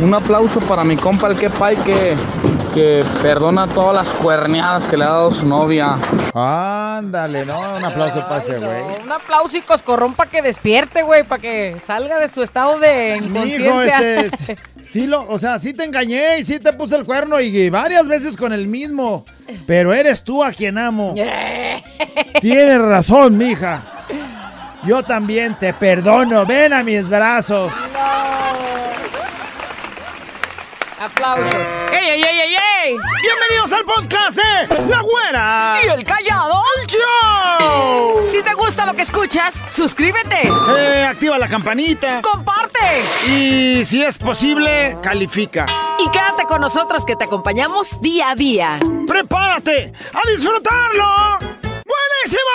Un aplauso para mi compa el que pay que, que perdona todas las cuerneadas que le ha dado su novia. Ándale, ¿no? Un aplauso para ese güey. Un aplauso y coscorrón para que despierte, güey, para que salga de su estado de Mijo, inconsciencia. este, sí lo, o sea, sí te engañé y sí te puse el cuerno y varias veces con el mismo, pero eres tú a quien amo. Tienes razón, mija. Yo también te perdono. Ven a mis brazos. Aplausos. ¡Ey, ey, ey, ey, ey! Bienvenidos al podcast de La Güera. ¿Y el callado? ¡El show! Si te gusta lo que escuchas, suscríbete, Eh, activa la campanita comparte y si es posible, califica. y quédate con nosotros que te acompañamos día a día. ¡Prepárate a disfrutarlo! ¡Buenísimo!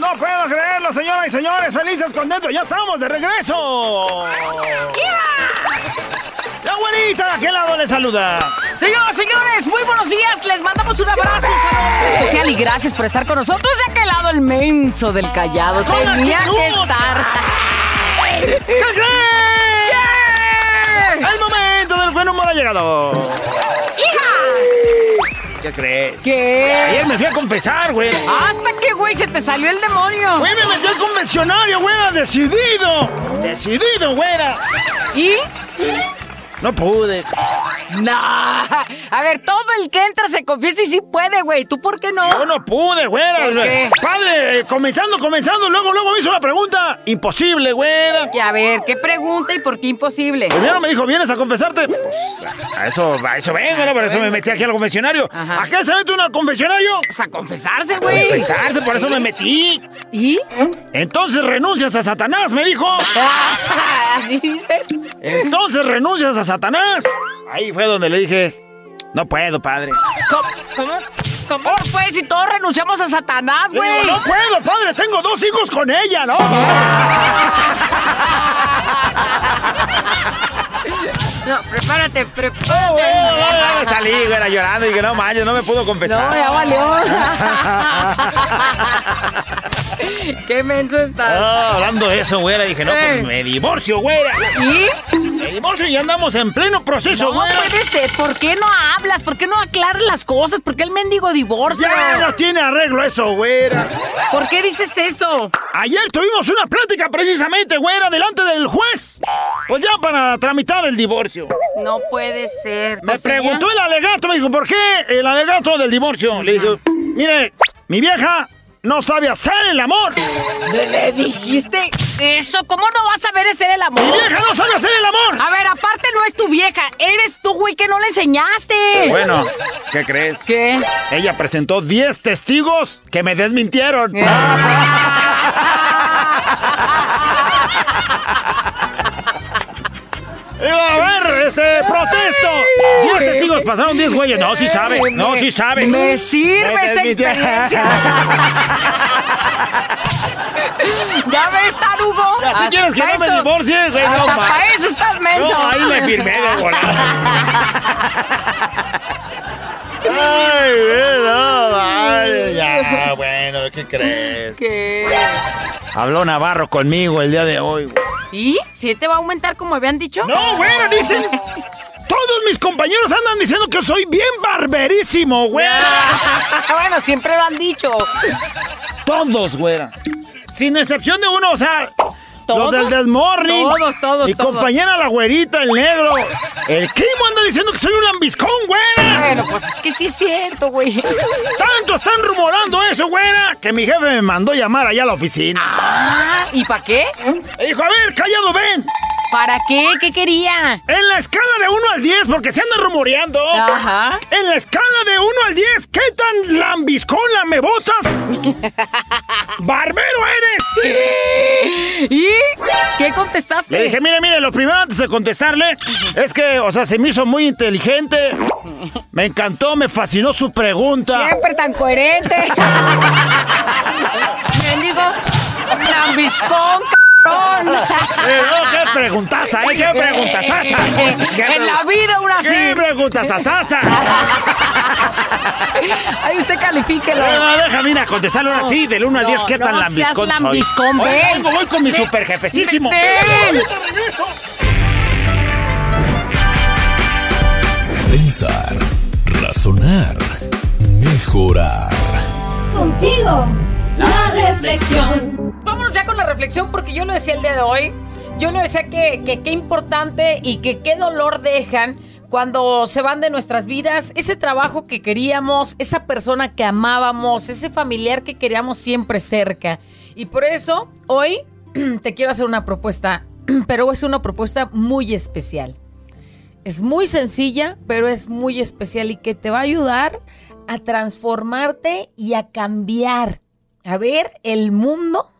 No puedo creerlo, señoras y señores. Felices, contentos. Ya estamos de regreso. La güerita de aquel lado le saluda. Señoras, señores, muy buenos días. Les mandamos un abrazo, un saludo especial y gracias por estar con nosotros. De aquel lado, el menso del callado. ¡Con Tenía que estar. ¿Qué crees? El momento del buen humor ha llegado. ¿Qué crees? ¿Qué? Ayer me fui a confesar, güey. Hasta que, güey, se te salió el demonio. Güey, me metí al convencionario, güera, decidido. Decidido, güera. ¿Y? No pude. Nah. A ver, todo el que entra se confiesa y sí puede, güey. ¿Tú por qué no? Yo no pude, güera. ¿Por qué? Padre, eh, comenzando, comenzando, luego, luego me hizo la pregunta. Imposible, güera. Y a ver, ¿qué pregunta y por qué imposible? Primero me dijo, ¿vienes a confesarte? Pues a eso, a eso vengo, ¿no? Por eso me metí aquí al confesionario. Ajá. ¿A qué se mete uno al confesionario? Pues a confesarse, güey. Confesarse, por eso me metí. ¿Y? Entonces renuncias a Satanás, me dijo. Así dice. Entonces renuncias a Satanás. Ahí fue donde le dije, no puedo, padre. ¿Cómo? ¿Cómo? ¿Cómo no puedes si todos renunciamos a Satanás, güey? no puedo, padre, tengo dos hijos con ella, ¿no? No, prepárate, prepárate. Oh, oh, salí, güera, llorando y que no manches, no me pudo confesar. No, ya valió. Qué menso estás. Ah, hablando de eso, güera, dije, no, Eh. pues me divorcio, güera. ¿Y? Me divorcio y andamos en pleno proceso, No puede ser. ¿Por qué no hablas? ¿Por qué no aclaras las cosas? ¿Por qué el mendigo divorcio? Ya no tiene arreglo eso, güera. ¿Por qué dices eso? Ayer tuvimos una plática precisamente, güera, delante del juez. Pues ya para tramitar el divorcio. No puede ser. Me sea, preguntó el alegato, me dijo, ¿por qué el alegato del divorcio? Le dije, mire, mi vieja no sabe hacer el amor. ¿Le, dijiste eso? ¿Cómo no vas a ver hacer el amor? Mi vieja no sabe hacer el amor. A ver, aparte no es tu vieja, eres tú, güey, que no le enseñaste. Bueno, ¿qué crees? ¿Qué? Ella presentó 10 testigos que me desmintieron. Digo, a ver, este, protesto. 10 testigos pasaron 10 güeyes. No, sí sabe. No, sí sabe. Me sirve esa experiencia. ¿Ya ves, Tarugo? Ya, si quieres que no me divorcie, güey, no para eso estás menso. No, ahí me firmé de volada. Ay, no, ay, ya, bueno, ¿qué crees? ¿Qué? Habló Navarro conmigo el día de hoy, güey. ¿Y? ¿Si te va a aumentar como habían dicho? No, güey, dicen. Todos mis compañeros andan diciendo que soy bien barberísimo, güey. bueno, siempre lo han dicho. Todos, güera. Sin excepción de uno, o sea. ¿Todos? Los del Desmorning. Todos, todos, Mi todos. compañera la güerita, el negro. El Kimo anda diciendo que soy un lambiscón, güera. Bueno, pues es que sí es cierto, güey. Tanto están rumorando eso, güera, que mi jefe me mandó llamar allá a la oficina. Ah, ¿y para qué? Dijo, a ver, callado, ven. ¿Para qué? ¿Qué quería? En la escala de 1 al 10, porque se anda rumoreando. Ajá. En la escala de 1 al 10, ¿qué tan lambiscón me botas? ¡Barbero eres! ¿Y? ¿Qué contestaste? Le dije, mire, mire, lo primero antes de contestarle es que, o sea, se me hizo muy inteligente. Me encantó, me fascinó su pregunta. Siempre tan coherente. Mendigo. Lambiscón, cabrón. Eh, ¡Qué preguntaza, eh! ¡Qué preguntaza! En la vida una sí. ¡Qué preguntaza, Ahí usted califíquelo. No, déjame ir a contestarlo ahora sí, del 1 al 10, ¿qué tan lambiscón lambiscón, ven. Voy con mi super jefecísimo. Pensar, razonar, mejorar. Contigo, la reflexión. Vámonos ya con la reflexión porque yo lo decía el día de hoy. Yo lo decía que qué importante y que qué dolor dejan cuando se van de nuestras vidas, ese trabajo que queríamos, esa persona que amábamos, ese familiar que queríamos siempre cerca. Y por eso hoy te quiero hacer una propuesta, pero es una propuesta muy especial. Es muy sencilla, pero es muy especial y que te va a ayudar a transformarte y a cambiar, a ver el mundo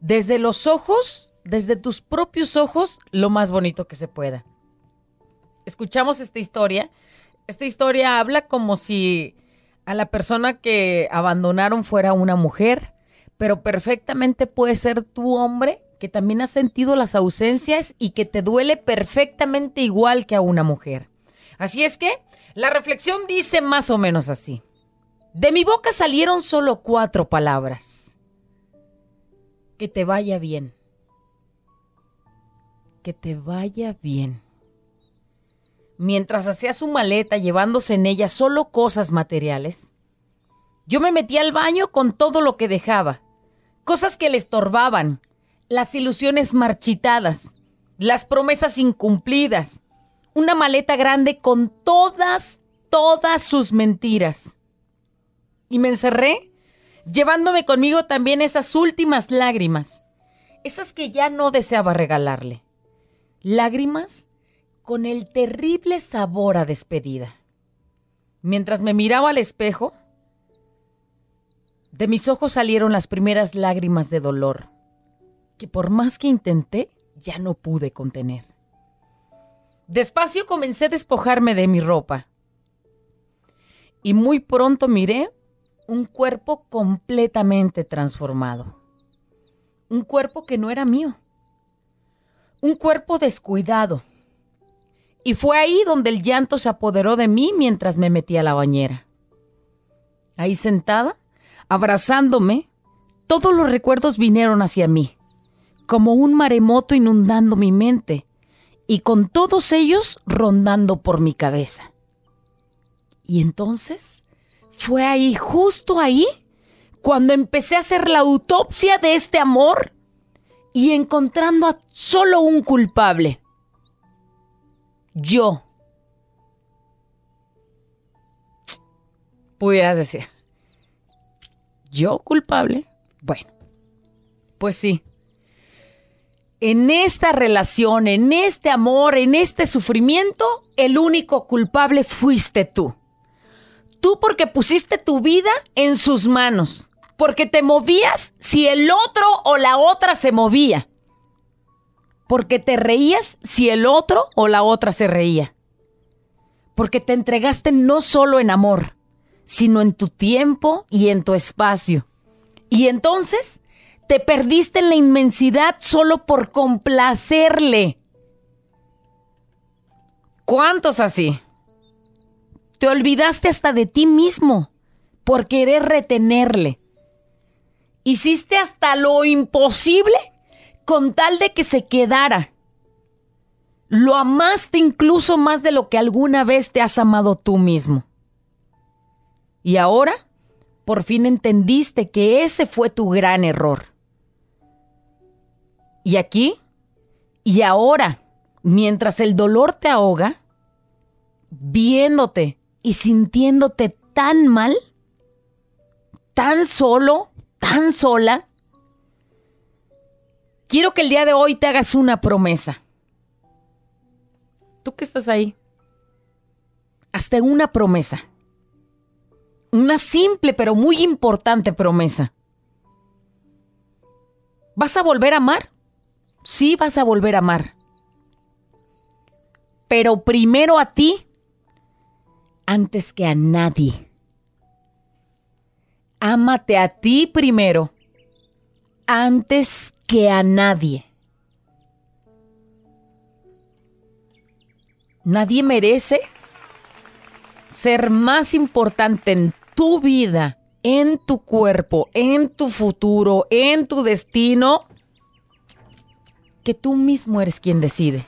desde los ojos, desde tus propios ojos, lo más bonito que se pueda escuchamos esta historia, esta historia habla como si a la persona que abandonaron fuera una mujer, pero perfectamente puede ser tu hombre que también ha sentido las ausencias y que te duele perfectamente igual que a una mujer. Así es que la reflexión dice más o menos así. De mi boca salieron solo cuatro palabras. Que te vaya bien. Que te vaya bien mientras hacía su maleta llevándose en ella solo cosas materiales, yo me metí al baño con todo lo que dejaba, cosas que le estorbaban, las ilusiones marchitadas, las promesas incumplidas, una maleta grande con todas, todas sus mentiras. Y me encerré, llevándome conmigo también esas últimas lágrimas, esas que ya no deseaba regalarle. Lágrimas con el terrible sabor a despedida. Mientras me miraba al espejo, de mis ojos salieron las primeras lágrimas de dolor, que por más que intenté, ya no pude contener. Despacio comencé a despojarme de mi ropa y muy pronto miré un cuerpo completamente transformado. Un cuerpo que no era mío. Un cuerpo descuidado y fue ahí donde el llanto se apoderó de mí mientras me metí a la bañera. Ahí sentada, abrazándome, todos los recuerdos vinieron hacia mí, como un maremoto inundando mi mente, y con todos ellos rondando por mi cabeza. Y entonces, fue ahí, justo ahí, cuando empecé a hacer la autopsia de este amor y encontrando a solo un culpable yo. Pudieras decir, ¿yo culpable? Bueno, pues sí. En esta relación, en este amor, en este sufrimiento, el único culpable fuiste tú. Tú porque pusiste tu vida en sus manos, porque te movías si el otro o la otra se movía porque te reías si el otro o la otra se reía. Porque te entregaste no solo en amor, sino en tu tiempo y en tu espacio. Y entonces te perdiste en la inmensidad solo por complacerle. ¿Cuántos así? Te olvidaste hasta de ti mismo por querer retenerle. Hiciste hasta lo imposible con tal de que se quedara. Lo amaste incluso más de lo que alguna vez te has amado tú mismo. Y ahora, por fin entendiste que ese fue tu gran error. Y aquí, y ahora, mientras el dolor te ahoga, viéndote y sintiéndote tan mal, tan solo, tan sola, quiero que el día de hoy te hagas una promesa. Tú que estás ahí, hasta una promesa. Una simple pero muy importante promesa. ¿Vas a volver a amar? Sí, vas a volver a amar. Pero primero a ti antes que a nadie. Ámate a ti primero antes que a nadie. Nadie merece ser más importante en tu vida, en tu cuerpo, en tu futuro, en tu destino, que tú mismo eres quien decide.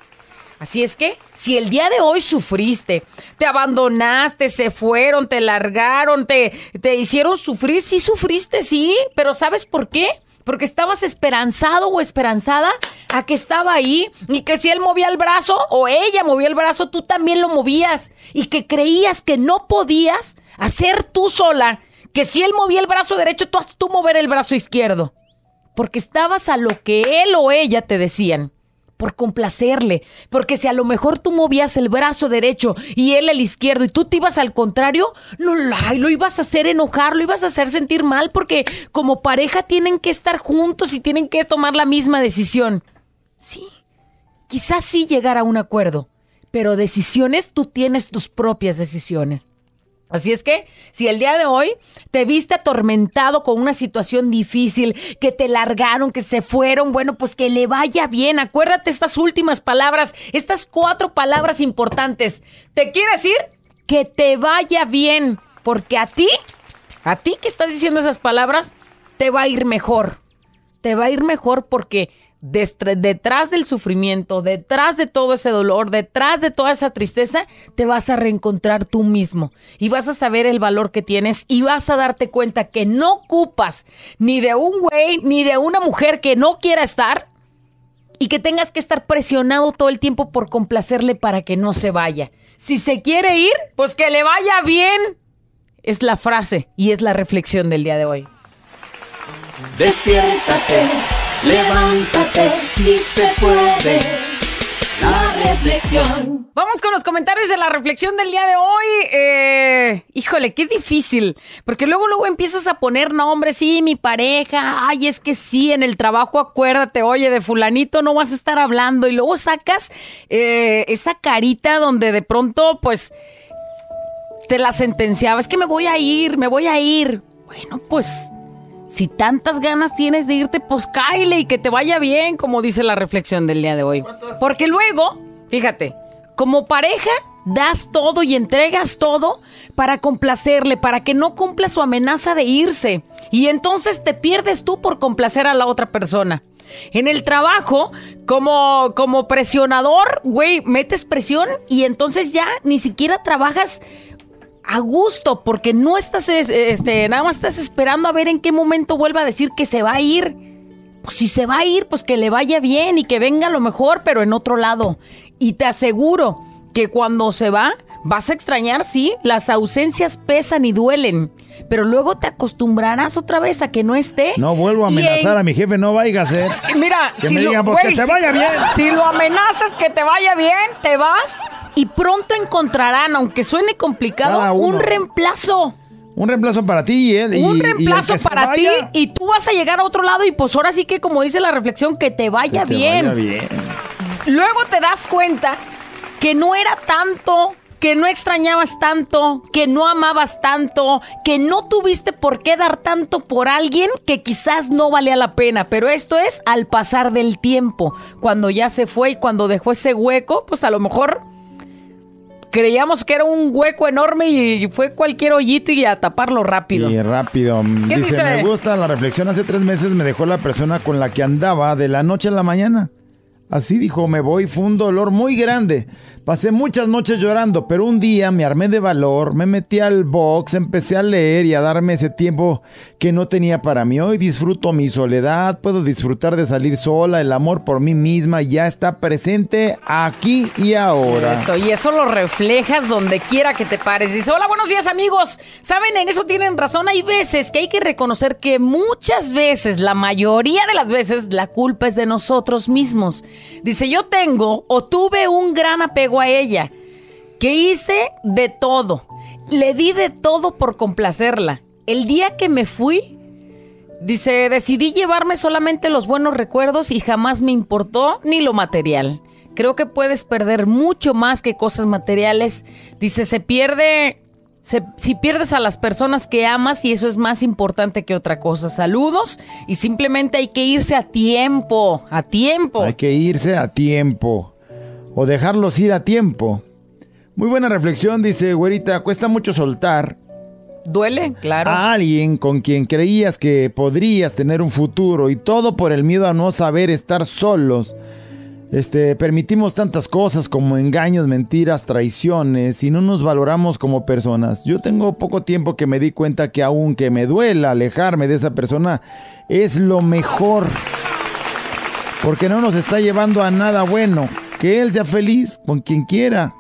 Así es que, si el día de hoy sufriste, te abandonaste, se fueron, te largaron, te, te hicieron sufrir, sí sufriste, sí, pero ¿sabes por qué? Porque estabas esperanzado o esperanzada a que estaba ahí y que si él movía el brazo o ella movía el brazo, tú también lo movías y que creías que no podías hacer tú sola, que si él movía el brazo derecho, tú has tú mover el brazo izquierdo. Porque estabas a lo que él o ella te decían por complacerle, porque si a lo mejor tú movías el brazo derecho y él el izquierdo y tú te ibas al contrario, no ay, lo ibas a hacer enojar, lo ibas a hacer sentir mal, porque como pareja tienen que estar juntos y tienen que tomar la misma decisión. Sí, quizás sí llegar a un acuerdo, pero decisiones tú tienes tus propias decisiones. Así es que, si el día de hoy te viste atormentado con una situación difícil, que te largaron, que se fueron, bueno, pues que le vaya bien. Acuérdate estas últimas palabras, estas cuatro palabras importantes. ¿Te quiere decir? Que te vaya bien, porque a ti, a ti que estás diciendo esas palabras, te va a ir mejor. Te va a ir mejor porque detrás del sufrimiento, detrás de todo ese dolor, detrás de toda esa tristeza, te vas a reencontrar tú mismo y vas a saber el valor que tienes y vas a darte cuenta que no ocupas ni de un güey ni de una mujer que no quiera estar y que tengas que estar presionado todo el tiempo por complacerle para que no se vaya. Si se quiere ir, pues que le vaya bien. Es la frase y es la reflexión del día de hoy. Despiértate Levántate si se puede. La reflexión. Vamos con los comentarios de la reflexión del día de hoy. Eh, híjole, qué difícil. Porque luego, luego empiezas a poner nombres. Sí, mi pareja. Ay, es que sí, en el trabajo acuérdate, oye, de fulanito no vas a estar hablando. Y luego sacas eh, esa carita donde de pronto, pues, te la sentenciaba. Es que me voy a ir, me voy a ir. Bueno, pues si tantas ganas tienes de irte, pues cáile y que te vaya bien, como dice la reflexión del día de hoy. Porque luego, fíjate, como pareja das todo y entregas todo para complacerle, para que no cumpla su amenaza de irse. Y entonces te pierdes tú por complacer a la otra persona. En el trabajo, como, como presionador, güey, metes presión y entonces ya ni siquiera trabajas a gusto, porque no estás, este, nada más estás esperando a ver en qué momento vuelva a decir que se va a ir. Pues si se va a ir, pues que le vaya bien y que venga lo mejor, pero en otro lado. Y te aseguro que cuando se va, vas a extrañar, sí, las ausencias pesan y duelen. Pero luego te acostumbrarás otra vez a que no esté. No vuelvo a amenazar a mi jefe, no vayas a ser. Mira, que me digan, pues que te vaya bien. Si lo amenazas que te vaya bien, te vas y pronto encontrarán, aunque suene complicado, un reemplazo. Un reemplazo para ti y él. Un reemplazo para ti y tú vas a llegar a otro lado y pues ahora sí que como dice la reflexión, que te vaya bien. bien. Luego te das cuenta que no era tanto, que no extrañabas tanto, que no amabas tanto, que no tuviste por qué dar tanto por alguien que quizás no valía la pena. Pero esto es al pasar del tiempo, cuando ya se fue y cuando dejó ese hueco, pues a lo mejor creíamos que era un hueco enorme y fue cualquier hoyito y a taparlo rápido. Y rápido. dice, me gusta la reflexión. Hace tres meses me dejó la persona con la que andaba de la noche a la mañana. Así dijo, me voy, fue un dolor muy grande. Pasé muchas noches llorando, pero un día me armé de valor, me metí al box, empecé a leer y a darme ese tiempo que no tenía para mí. Hoy disfruto mi soledad, puedo disfrutar de salir sola, el amor por mí misma ya está presente aquí y ahora. Eso, y eso lo reflejas donde quiera que te pares. Dice, hola, buenos días amigos. Saben, en eso tienen razón, hay veces que hay que reconocer que muchas veces, la mayoría de las veces, la culpa es de nosotros mismos. Dice, yo tengo o tuve un gran apego a ella, que hice de todo, le di de todo por complacerla. El día que me fui, dice, decidí llevarme solamente los buenos recuerdos y jamás me importó ni lo material. Creo que puedes perder mucho más que cosas materiales. Dice, se pierde si pierdes a las personas que amas y eso es más importante que otra cosa. Saludos y simplemente hay que irse a tiempo, a tiempo. Hay que irse a tiempo o dejarlos ir a tiempo. Muy buena reflexión, dice Güerita, cuesta mucho soltar. Duele, claro. A alguien con quien creías que podrías tener un futuro y todo por el miedo a no saber estar solos. Este, permitimos tantas cosas como engaños, mentiras, traiciones y no nos valoramos como personas. Yo tengo poco tiempo que me di cuenta que aunque me duela alejarme de esa persona, es lo mejor. Porque no nos está llevando a nada bueno. Que él sea feliz con quien quiera.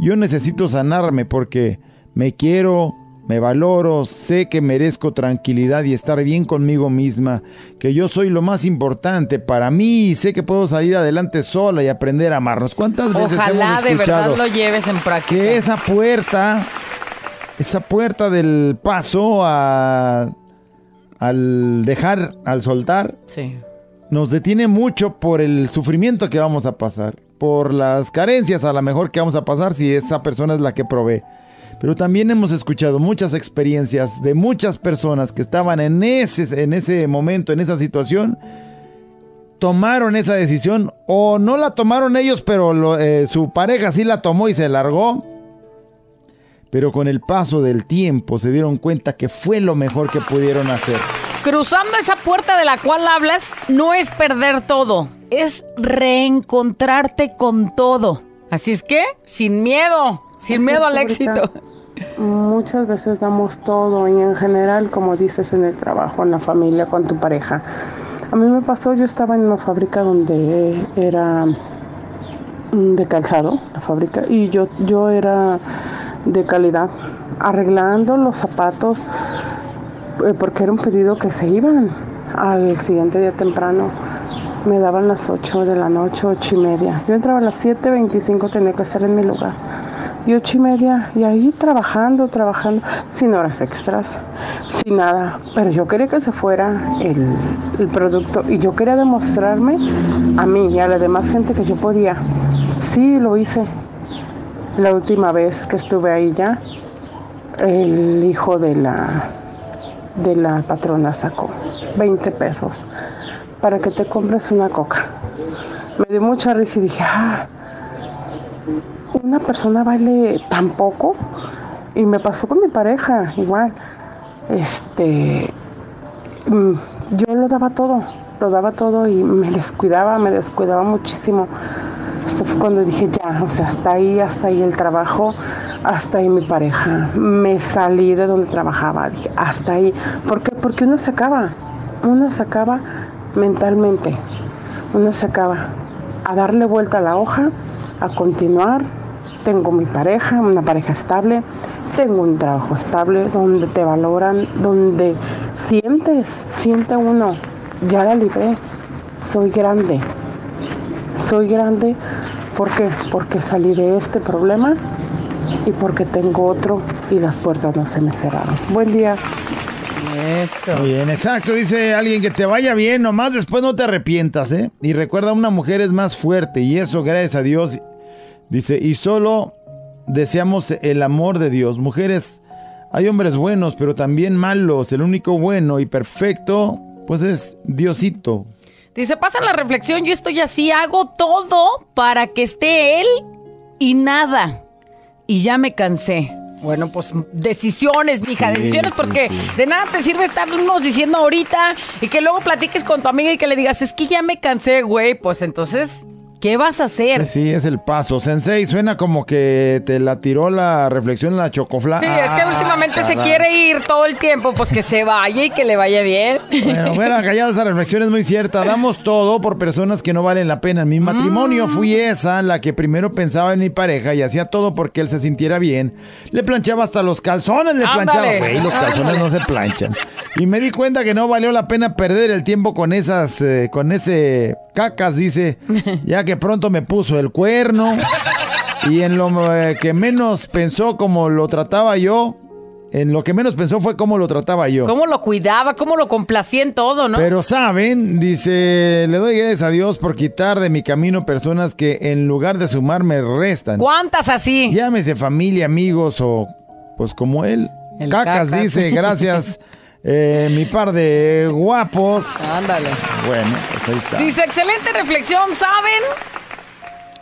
Yo necesito sanarme porque me quiero, me valoro, sé que merezco tranquilidad y estar bien conmigo misma, que yo soy lo más importante para mí y sé que puedo salir adelante sola y aprender a amarnos. ¿Cuántas veces Ojalá hemos de escuchado verdad lo lleves en práctica. que esa puerta, esa puerta del paso a, al dejar, al soltar, Sí. nos detiene mucho por el sufrimiento que vamos a pasar, por las carencias a lo mejor que vamos a pasar si esa persona es la que provee. Pero también hemos escuchado muchas experiencias de muchas personas que estaban en ese, en ese momento, en esa situación, tomaron esa decisión o no la tomaron ellos, pero lo- eh, su pareja sí la tomó y se largó. Pero con el paso del tiempo se dieron cuenta que fue lo mejor que pudieron hacer. Cruzando esa puerta de la cual hablas no es perder todo, es reencontrarte con todo. Así es que, sin miedo, sin miedo al éxito. Muchas veces damos todo y en general, como dices, en el trabajo, en la familia, con tu pareja. A mí me pasó, yo estaba en una fábrica donde era mm, de calzado, la fábrica, y yo, yo era de calidad, arreglando los zapatos, eh, porque era un pedido que se iban al siguiente día temprano. Me daban las 8 de la noche, 8 y media. Yo entraba a las 7.25, tenía que estar en mi lugar. Y 8 y media, y ahí trabajando, trabajando, sin horas extras, sin nada. Pero yo quería que se fuera el, el producto y yo quería demostrarme a mí y a la demás gente que yo podía. Sí, lo hice. La última vez que estuve ahí ya, el hijo de la, de la patrona sacó 20 pesos para que te compres una coca. Me dio mucha risa y dije, ah, una persona vale tan poco. Y me pasó con mi pareja, igual. Este, mm, yo lo daba todo, lo daba todo y me descuidaba, me descuidaba muchísimo. Hasta fue cuando dije, ya, o sea, hasta ahí, hasta ahí el trabajo, hasta ahí mi pareja. Me salí de donde trabajaba, dije, hasta ahí. ¿Por qué? Porque uno se acaba, uno se acaba mentalmente, uno se acaba a darle vuelta a la hoja, a continuar. Tengo mi pareja, una pareja estable, tengo un trabajo estable donde te valoran, donde sientes, siente uno, ya la libré, soy grande, soy grande, ¿por qué? Porque salí de este problema y porque tengo otro y las puertas no se me cerraron. Buen día. Eso. Muy bien, exacto. Dice alguien que te vaya bien, nomás después no te arrepientas, ¿eh? Y recuerda, una mujer es más fuerte y eso, gracias a Dios. Dice, y solo deseamos el amor de Dios. Mujeres, hay hombres buenos, pero también malos. El único bueno y perfecto, pues es Diosito. Dice, pasa la reflexión, yo estoy así, hago todo para que esté él y nada. Y ya me cansé. Bueno, pues decisiones, mija, Sí, decisiones, sí, porque sí. de nada te sirve estarnos diciendo ahorita y que luego platiques con tu amiga y que le digas, es que ya me cansé, güey. Pues entonces, ¿qué vas a hacer? Sí, sí, es el paso. Sensei, suena como que te la tiró la reflexión la chocofla. Sí, es que Ah, últimamente se quiere ir todo el tiempo, pues que se vaya y que le vaya bien. Bueno, bueno, callada esa reflexión es muy cierta. Damos todo por personas que no valen la pena. En mi matrimonio fui esa, la que primero pensaba en mi pareja y hacía todo porque él se sintiera bien. Le planchaba hasta los calzones, le Ándale, planchaba. Güey, los calzones ándale. no se planchan. Y me di cuenta que no valió la pena perder el tiempo con esas, eh, con ese cacas, dice, ya que pronto me puso el cuerno. Y en lo eh, que menos pensó como lo trataba yo, en lo que menos pensó fue cómo lo trataba yo. Cómo lo cuidaba, cómo lo complacía en todo, ¿no? Pero saben, dice, le doy gracias a Dios por quitar de mi camino personas que en lugar de sumar me restan. ¿Cuántas así? Llámese familia, amigos o pues como él. El cacas, cacas. dice, gracias. eh, mi par de guapos. Ándale. Bueno, pues ahí está. Dice, excelente reflexión, ¿saben?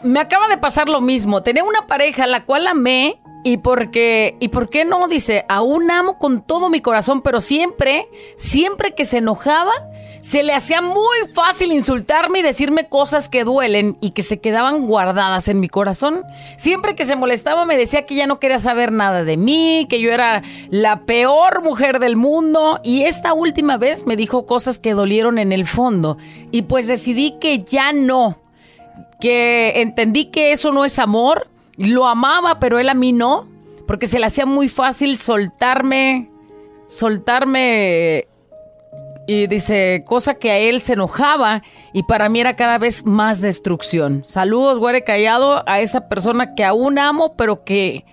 Me acaba de pasar lo mismo. Tenía una pareja la cual amé y porque y por qué no dice, aún amo con todo mi corazón, pero siempre, siempre que se enojaba, Se le hacía muy fácil insultarme y decirme cosas que duelen y que se quedaban guardadas en mi corazón. Siempre que se molestaba me decía que ya no quería saber nada de mí, que yo era la peor mujer del mundo. Y esta última vez me dijo cosas que dolieron en el fondo. Y pues decidí que ya no, que entendí que eso no es amor, lo amaba pero él a mí no, porque se le hacía muy fácil soltarme, soltarme y dice, cosa que a él se enojaba y para mí era cada vez más destrucción. Saludos, güere callado, a esa persona que aún amo, pero que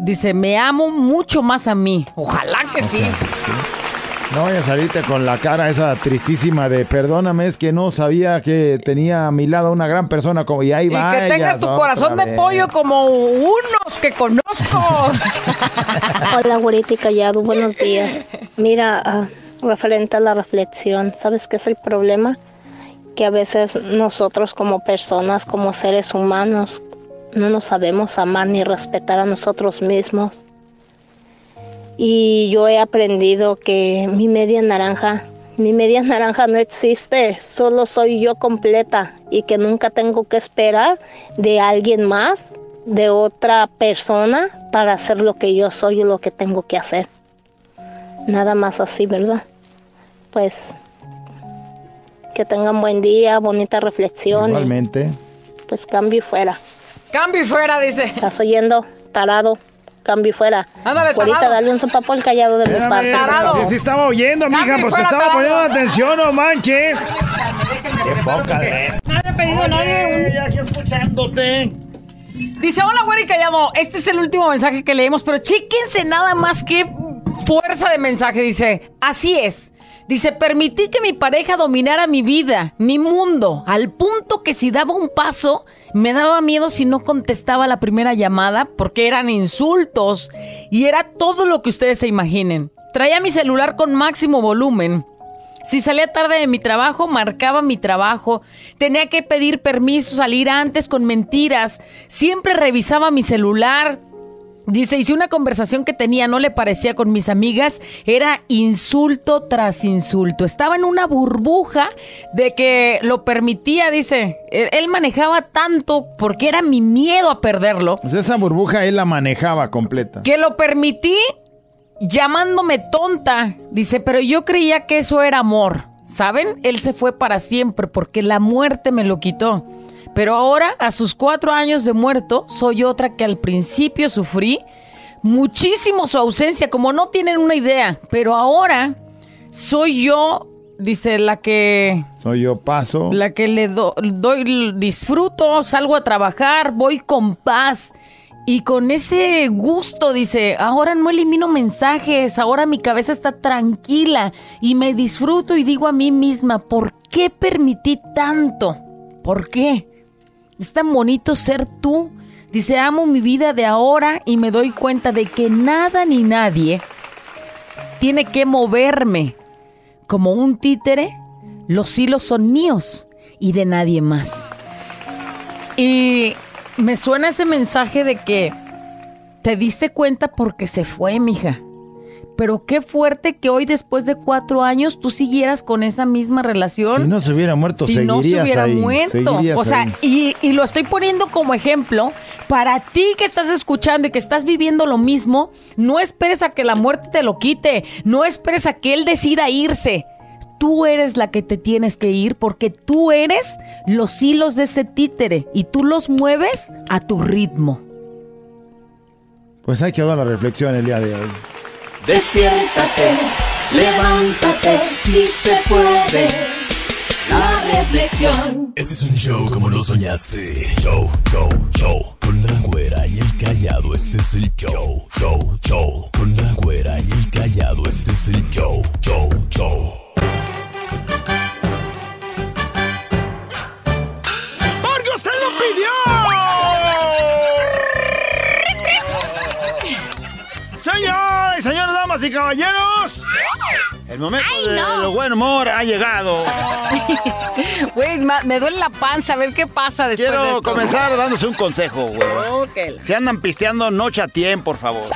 dice, me amo mucho más a mí. Ojalá que sí. No vayas a salirte con la cara esa tristísima de perdóname, es que no sabía que tenía a mi lado una gran persona como y ahí Y va. que tengas tu corazón de pollo como unos que conozco. Hola, güerita y callado, buenos días. Mira, ah, referente a la reflexión, ¿sabes qué es el problema? Que a veces nosotros como personas, como seres humanos, no nos sabemos amar ni respetar a nosotros mismos. Y yo he aprendido que mi media naranja, mi media naranja no existe, solo soy yo completa y que nunca tengo que esperar de alguien más, de otra persona, para hacer lo que yo soy y lo que tengo que hacer. Nada más así, ¿verdad? Pues que tengan buen día, bonita reflexión. y, Igualmente. pues cambio y fuera. Cambio y fuera, dice. ¿Estás oyendo? Tarado. Cambio y fuera. Ándale, Ahorita tarado. dale un sopapo al callado de mi Espérame, parte. Tarado. Sí, sí estaba oyendo, mija, pues te estaba tarado. poniendo atención, no manches. Qué poca de... No había pedido nadie. Aquí escuchándote. Dice, hola, güera y callado. Este es el último mensaje que leemos, pero chéquense nada más que fuerza de mensaje. Dice, así es. Dice, permití que mi pareja dominara mi vida, mi mundo, al punto que si daba un paso, me daba miedo si no contestaba la primera llamada, porque eran insultos y era todo lo que ustedes se imaginen. Traía mi celular con máximo volumen. Si salía tarde de mi trabajo, marcaba mi trabajo. Tenía que pedir permiso, salir antes con mentiras. Siempre revisaba mi celular. Dice, y si una conversación que tenía no le parecía con mis amigas, era insulto tras insulto. Estaba en una burbuja de que lo permitía, dice. Él, él manejaba tanto porque era mi miedo a perderlo, Pues esa burbuja él la manejaba completa. que lo permití llamándome tonta. Dice, pero yo creía que eso era amor. ¿Saben? Él se fue para siempre porque la muerte me lo quitó. Pero ahora, a sus cuatro años de muerto, soy otra que al principio sufrí muchísimo su ausencia, como no tienen una idea. Pero ahora soy yo, dice la que Soy yo paso. la que le do- doy, disfruto, salgo a trabajar, voy con paz. Y con ese gusto, dice, ahora no elimino mensajes, ahora mi cabeza está tranquila y me disfruto y digo a mí misma, ¿por qué permití tanto? ¿Por qué? Es tan bonito ser tú. Dice, amo mi vida de ahora y me doy cuenta de que nada ni nadie tiene que moverme. Como un títere, los hilos son míos y de nadie más. Y me suena ese mensaje de que te diste cuenta porque se fue, mija. Pero qué fuerte que hoy, después de cuatro años, tú siguieras con esa misma relación Si no se hubiera muerto, si seguirías no se hubiera ahí. muerto. O sea, y, y lo estoy poniendo como ejemplo para ti que estás escuchando y que estás viviendo lo mismo. No esperes a que la muerte te lo quite. No esperes a que él decida irse. Tú eres la que te tienes que ir porque tú eres los hilos de ese títere y tú los mueves a tu ritmo. Pues ahí quedó la reflexión el día de hoy. Despiértate, levántate, si se puede. La reflexión. Este es un show como lo soñaste. Show, show, show. Con la güera y el callado, este es el show. Show, show. Con la güera y el callado, este es el show. Show, show. Damas y caballeros, el momento Ay, del no. buen humor ha llegado. Güey, me duele la panza. A ver qué pasa después de Quiero esto. comenzar dándose un consejo, güey. Si andan pisteando, no chateen, por favor.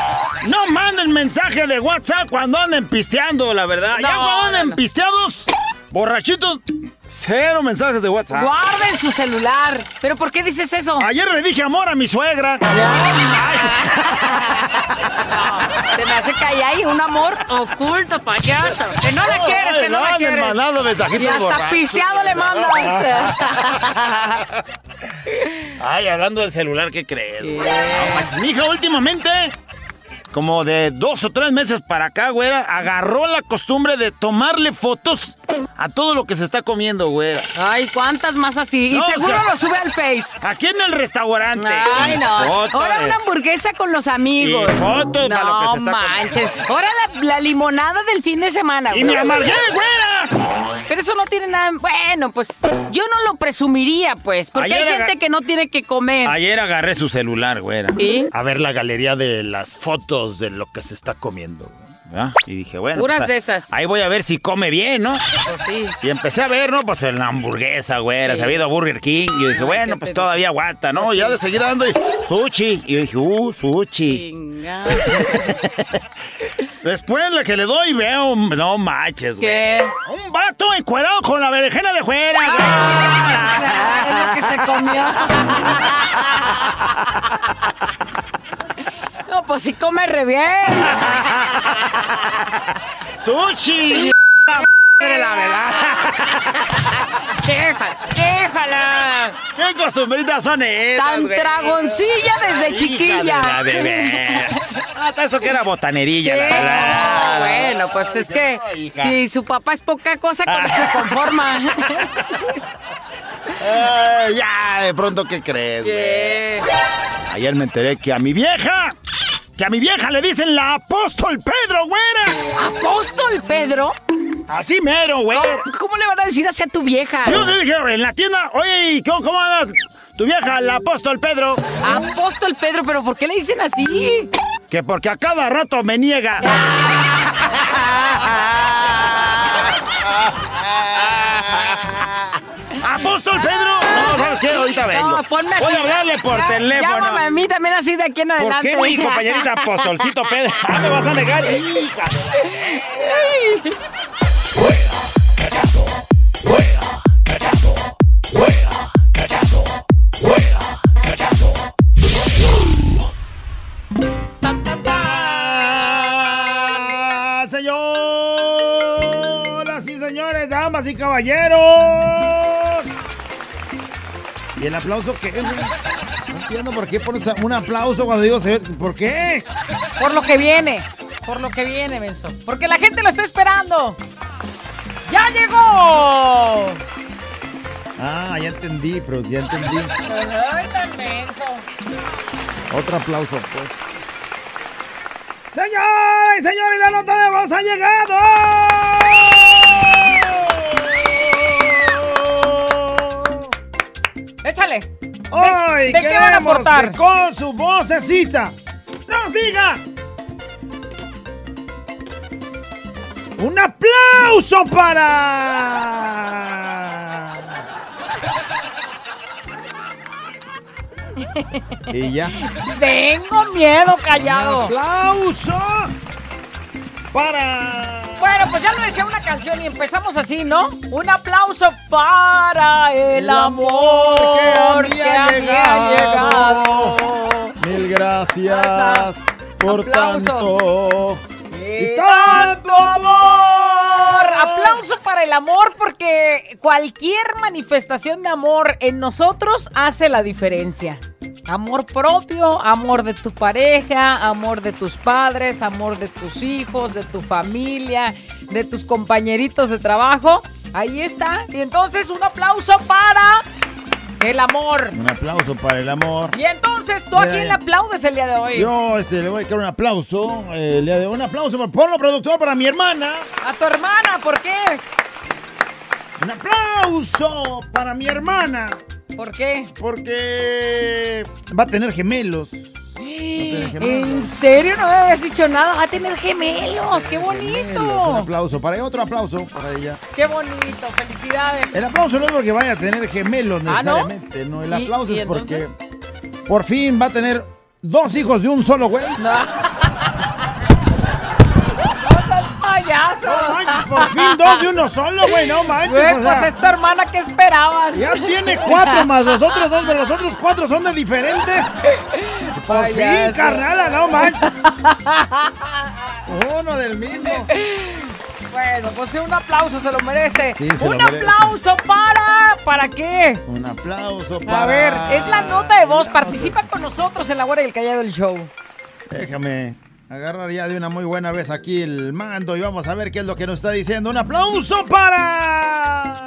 No manden mensaje de WhatsApp cuando anden pisteando, la verdad. ya cuando anden no. pisteados, borrachitos, cero mensajes de WhatsApp. Guarden su celular. ¿Pero por qué dices eso? Ayer le dije amor a mi suegra. No, se me hace que ahí hay un amor oculto, payaso. Que no la quieres, que no la quieres. mandando mensajitos Y hasta borrachos. pisteado le mandas. Ay, hablando del celular, ¿qué crees? güey? No, manches, mi hija últimamente, como de dos o tres meses para acá, güera, agarró la costumbre de tomarle fotos a todo lo que se está comiendo, güera. Ay, ¿cuántas más así? Y seguro o sea, lo sube al Face. Aquí en el restaurante. Ay, no. Ahora de- una hamburguesa con los amigos. Y fotos no para lo que se está manches. Ahora la, la limonada del fin de semana. Y güey. me amargué, güera. Pero eso no tiene nada. Bueno, pues yo no lo presumiría, pues. Porque Ayer hay gente que no tiene que comer. Ayer agarré su celular, güera. ¿Y? A ver la galería de las fotos de lo que se está comiendo. ¿verdad? Y dije, bueno. Puras pues, de esas. Ahí voy a ver si come bien, ¿no? Pues sí. Y empecé a ver, ¿no? Pues en la hamburguesa, güera. Sí. Se había ido a Burger King. Y yo dije, bueno, pues todavía aguanta, ¿no? Pues ya sí. le seguí dando y sushi. Y yo dije, uh, sushi. Después la que le doy veo, no manches, güey. ¿Qué? Un vato encuerado con la berenjena de fuera, güey. Ah, lo que se comió. Pues sí come re bien. ¡Sushi! la verdad. Déjala, déjala. ¿Qué costumbritas son estas, Tan güey? tragoncilla desde Hija chiquilla. de la bebé. Hasta eso que era botanerilla, Sí, la verdad. no, bueno, pues es que hija. si su papá es poca cosa, eso se conforma. Ya, de pronto, ¿qué crees. Ayer me enteré que a mi vieja, que a mi vieja le dicen la apóstol Pedro, güera. ¿Apóstol Pedro? Así mero, güey. ¿Cómo, cómo le van a decir así a tu vieja? Yo le dije en la tienda, oye, ¿y ¿cómo, cómo anda tu vieja, la apóstol Pedro? Apóstol Pedro, pero ¿por qué le dicen así? Que porque a cada rato me niega. ¡Apóstol Ponme así. Voy a hablarle por Ya- teléfono. Llámame a mí también así de aquí en ¿Por adelante. qué mi compañerita apostolcito Pedro? Ah, me vas a negar, hija. ¡Ah, Señoras y señores, damas y caballeros. ¿Y el aplauso qué? güey? No entiendo por qué pones un aplauso cuando digo. ¿Por qué? Por lo que viene. Por lo que viene, Benzo. Porque la gente lo está esperando. ¡Ya llegó! Ah, ya entendí, pero ya entendí. Ay, tan menso. Otro aplauso, pues. Señoras y señores, la nota de voz ha llegado. Échale. Hoy ¿de qué van a aportar? con su vocecita nos diga un aplauso para y ya Tengo miedo, callado. aplauso para Bueno, pues ya lo decía una canción y empezamos así, ¿no? Un aplauso para el, El amor amor que a mí ha llegado. Mil gracias por tanto. Y tanto amor. Aplauso para el amor porque cualquier manifestación de amor en nosotros hace la diferencia. Amor propio, amor de tu pareja, amor de tus padres, amor de tus hijos, de tu familia, de tus compañeritos de trabajo. Ahí está. Y entonces un aplauso para el amor. Un aplauso para el amor. Y entonces, ¿tú a quién le aplaudes el día de hoy? Yo este, le voy a dar un aplauso. eh, le doy un aplauso por ponlo productor para mi hermana. A tu hermana, ¿por qué? Un aplauso para mi hermana. ¿Por qué? Porque va a tener gemelos. ¿En serio no me habías dicho nada? Va a tener gemelos. ¡Qué Gemelos. Un bonito! aplauso para ella, otro aplauso para ella. ¡Qué bonito! ¡Felicidades! El aplauso no es porque vaya a tener gemelos ¿Ah, no? necesariamente, no? El ¿Y- aplauso es porque por fin va a tener dos hijos de un solo güey. ¡Payaso! No manches, por fin dos de uno solo, güey, no manches. Güey, o sea, pues es tu hermana, ¿qué esperabas? Ya tiene cuatro más los otros dos, pero los otros cuatro son de diferentes. Por fin, Payaso. carnala, no manches. Uno del mismo. Bueno, pues un aplauso, se lo merece. Sí, se lo un merece. aplauso para... ¿Para qué? Un aplauso para. A ver, es la nota de voz. Participa con nosotros en la hora y el callado del show. Déjame agarrar ya de una muy buena vez aquí el mando y vamos a ver qué es lo que nos está diciendo. Un aplauso para.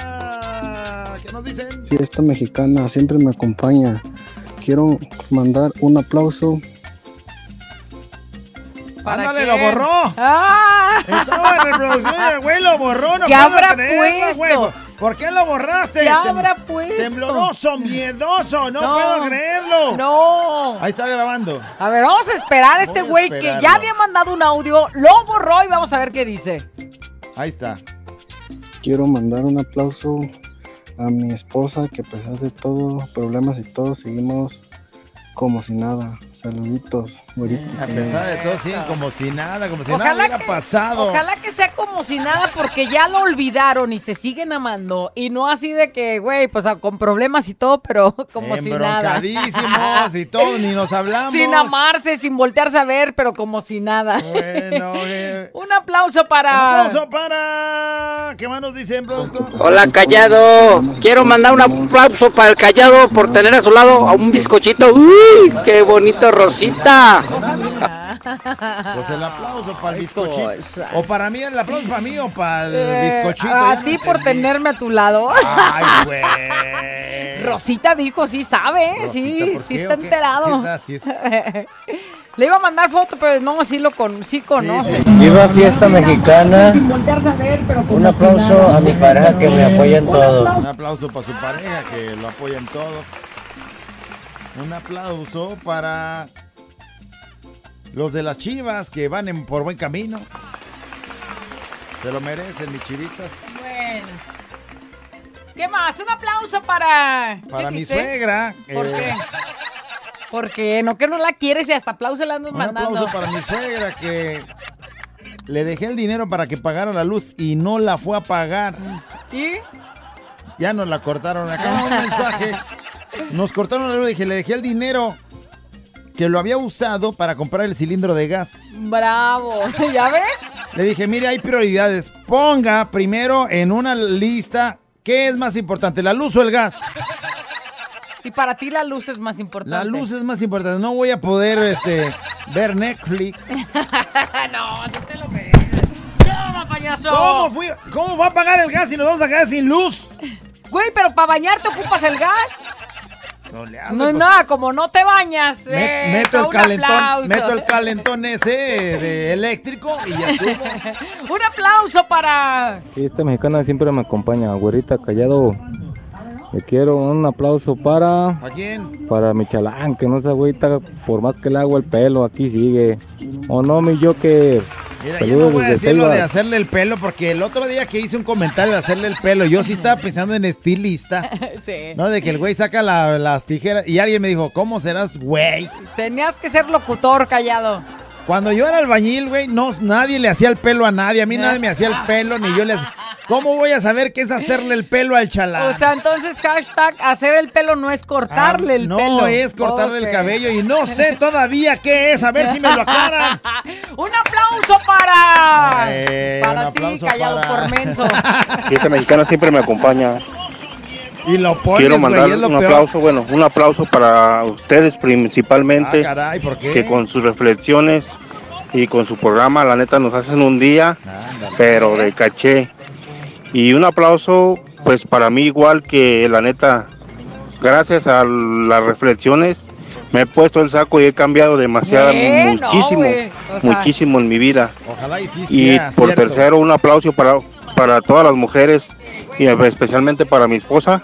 ¿Qué nos dicen? Fiesta mexicana siempre me acompaña. Quiero mandar un aplauso. ¿Para Ándale, qué? lo borró. ¡Ah! Estaba en reproducción y el güey lo borró. No ¿Qué habrá creerlo, güey. ¿Por qué lo borraste? ¿Qué Tem- habrá puesto? Tembloroso, miedoso, no, No. puedo creerlo. No. Ahí está grabando. A ver, vamos a esperar a este güey que ya había mandado un audio, lo borró y vamos a ver qué dice. Ahí está. Quiero mandar un aplauso a mi esposa que a pesar de todo, problemas y todo, seguimos como si nada. Saluditos, güerito. A pesar de todo, siguen como si nada, como si nada Ojalá hubiera que- pasado. Ojalá que sea como si nada porque ya lo olvidaron y se siguen amando y no así de que, güey, pues ah, con problemas y todo, pero como si nada. Embroncadísimos y todo, ni nos hablamos. Sin amarse, sin voltearse a ver, pero como si nada. Bueno, eh, Un aplauso un para... aplauso para. ¿Qué más nos dicen, productor? Hola Callado, quiero mandar un aplauso para el Callado por tener a su lado a un bizcochito. ¡Uy, qué bonito Rosita! Pues el aplauso para el bizcochito. O para mí, el aplauso para mí o para el Eh, bizcochito. a no ti por entendí. tenerme a tu lado. Ay, güey. Rosita dijo, sí sabe. Rosita, sí, ¿por sí está enterado. Sí está, sí Le iba a mandar foto, pero no, sí lo con, sí conoce. Viva fiesta mexicana. Un aplauso a mi pareja que me apoya en todo. Un aplauso para su pareja que lo apoya en todo. Un aplauso para los de las chivas que van en, por buen camino. Se lo merecen, mis chivitas. Bueno. ¿Qué más? Un aplauso para... ¿qué Para mi dice? suegra. ¿Por eh, qué? Porque no que no la quieres y hasta aplauso le andas Un mandando. aplauso para mi suegra que le dejé el dinero para que pagara la luz y no la fue a pagar. ¿Y? Ya nos la cortaron. Acá un mensaje. Nos cortaron la luz. Dije, le dejé el dinero que lo había usado para comprar el cilindro de gas. Bravo. ¿Ya ves? Le dije, mire, hay prioridades. Ponga primero en una lista qué es más importante, la luz o el gas. Y para ti la luz es más importante. La luz es más importante. No voy a poder este, ver Netflix. no, no te lo mereces. ¡Toma, payaso! ¿Cómo, fui, ¿Cómo va a pagar el gas si nos vamos a quedar sin luz? Güey, pero para bañarte ocupas el gas. No le hace, No, pues, nada, como no te bañas. met- eh, meto, el un calentón, aplauso. meto el calentón ese de eléctrico y ya estuvo. Un aplauso para. Fiesta mexicana siempre me acompaña. Güerita Callado. Le quiero un aplauso para. ¿A quién? Para mi chalán, que no se agüita por más que le hago el pelo, aquí sigue. ¿O no, mi Joker? Mira, yo no voy a decir lo de hacerle el pelo porque el otro día que hice un comentario de hacerle el pelo, yo sí estaba pensando en estilista. Sí. ¿No? De que el güey saca la- las tijeras y alguien me dijo, ¿cómo serás, güey? Tenías que ser locutor callado. Cuando yo era albañil, güey, no, nadie le hacía el pelo a nadie. A mí nadie me hacía el pelo, ni yo le hacía... ¿Cómo voy a saber qué es hacerle el pelo al chalán? O sea, entonces hashtag hacer el pelo no es cortarle Ah, el no pelo. es cortarle el cabello y no sé todavía qué es. A ver si me lo aclaran. Un aplauso para. Eh, para ti, callado para- por menso. Fiesta mexicana siempre me acompaña. Y lo pones, Quiero mandar un peor. aplauso, bueno, un aplauso para ustedes principalmente, Ah, caray, ¿por qué? que con sus reflexiones y con su programa, la neta, nos hacen un día, Ándale. pero de caché. Y un aplauso, pues para mí igual que la neta, gracias a las reflexiones, me he puesto el saco y he cambiado demasiado, muchísimo, güey, o sea- muchísimo en mi vida. Ojalá y sí Y sea por cierto. tercero, un aplauso para, para todas las mujeres y especialmente para mi esposa,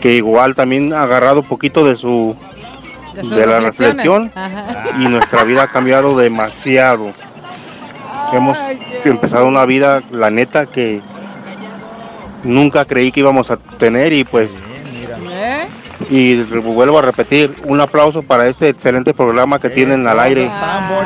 que igual también ha agarrado poquito de su De la reflexión Ajá. y nuestra vida ha cambiado demasiado. Hemos Ay, empezado una vida, la neta, que nunca creí que íbamos a tener y pues ¿Eh? Y vuelvo a repetir, un aplauso para este excelente programa que tienen al aire.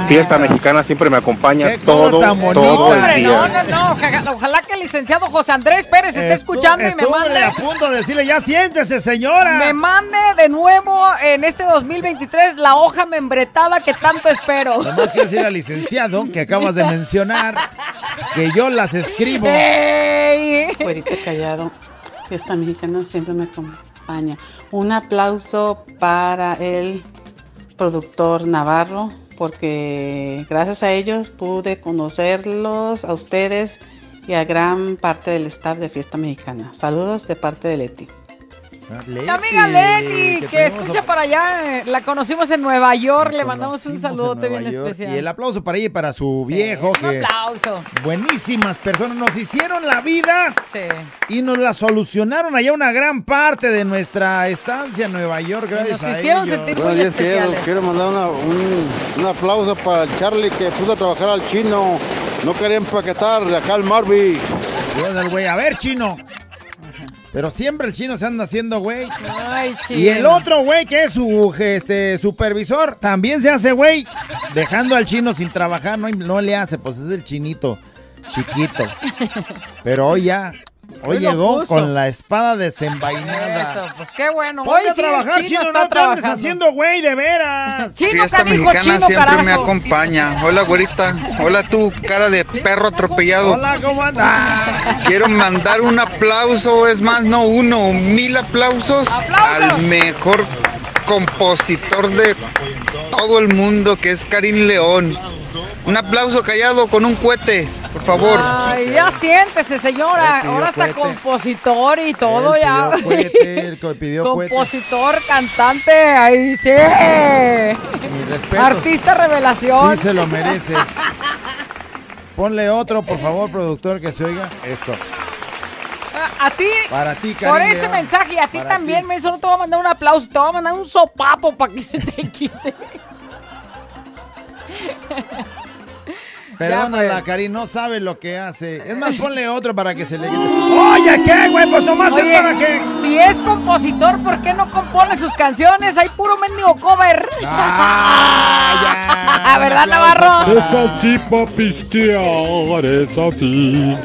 Fiesta Mexicana siempre me acompaña todo, todo el Hombre, no, día. no, no. Ojalá, que el licenciado José Andrés Pérez esté escuchando y me mande. a punto de decirle, ya siéntese, señora. Me mande de nuevo en este 2023 la hoja membretada que tanto espero. Nomás quiero decir al licenciado que acabas de mencionar que yo las escribo. ¡Ey! Güerito callado, fiesta mexicana siempre me acompaña. Un aplauso para el productor Navarro, porque gracias a ellos pude conocerlos, a ustedes y a gran parte del staff de Fiesta Mexicana. Saludos de parte de Leti. Mi amiga Leti, que, escucha para allá, eh, la conocimos en Nueva York, le mandamos un saludote bien especial. Y el aplauso para ella y para su viejo, Un que aplauso. buenísimas personas nos hicieron la vida Sí. y nos la solucionaron allá una gran parte de nuestra estancia en Nueva York, gracias Nos a hicieron ellos. sentir días, quiero, quiero mandar una- un, un aplauso para el Charlie que pudo trabajar al chino. No quería empaquetar de acá al Marby. Dios del güey. A ver, chino. Pero siempre el chino se anda haciendo güey. Ay, chino. Y el otro güey que es su este, supervisor también se hace güey. Dejando al chino sin trabajar, no, no le hace, pues es el chinito chiquito. Pero hoy ya, hoy llegó con la espada desenvainada. Eso, pues qué bueno. Hoy a trabajar, chino chino, está no te andes trabajando. haciendo güey, de veras. Chino, Fiesta canijo, mexicana chino, siempre me acompaña. Hola, güerita. Hola, tú, cara de perro atropellado. Hola, ¿cómo andas? Quiero mandar un aplauso, es más, no uno, mil aplausos al mejor compositor de todo el mundo, que es Karim León. Un aplauso callado con un cohete, por favor. Ay, ya siéntese, señora. Ahora está cohete. compositor y todo Él ya. pidió pidió compositor, cantante, ahí sí. Mis respetos. Artista revelación. Sí se lo merece. Ponle otro, por favor, productor, que se oiga. Eso. A ti, Para ti, por Karim ese León. mensaje, y a ti Para también, ti. me solo te voy a mandar un aplauso, te voy a mandar un sopapo para que se te quite. Perdónala, pues. Karim, no sabe lo que hace. Es más, ponle otro para que se le quite. Oye, ¿qué, güey? Pues nomás es Oye, para que... si es compositor, ¿por qué no compone sus canciones? Hay puro mendigo cover. Ah, ¿Verdad, Navarro? Es así para pistear, es así.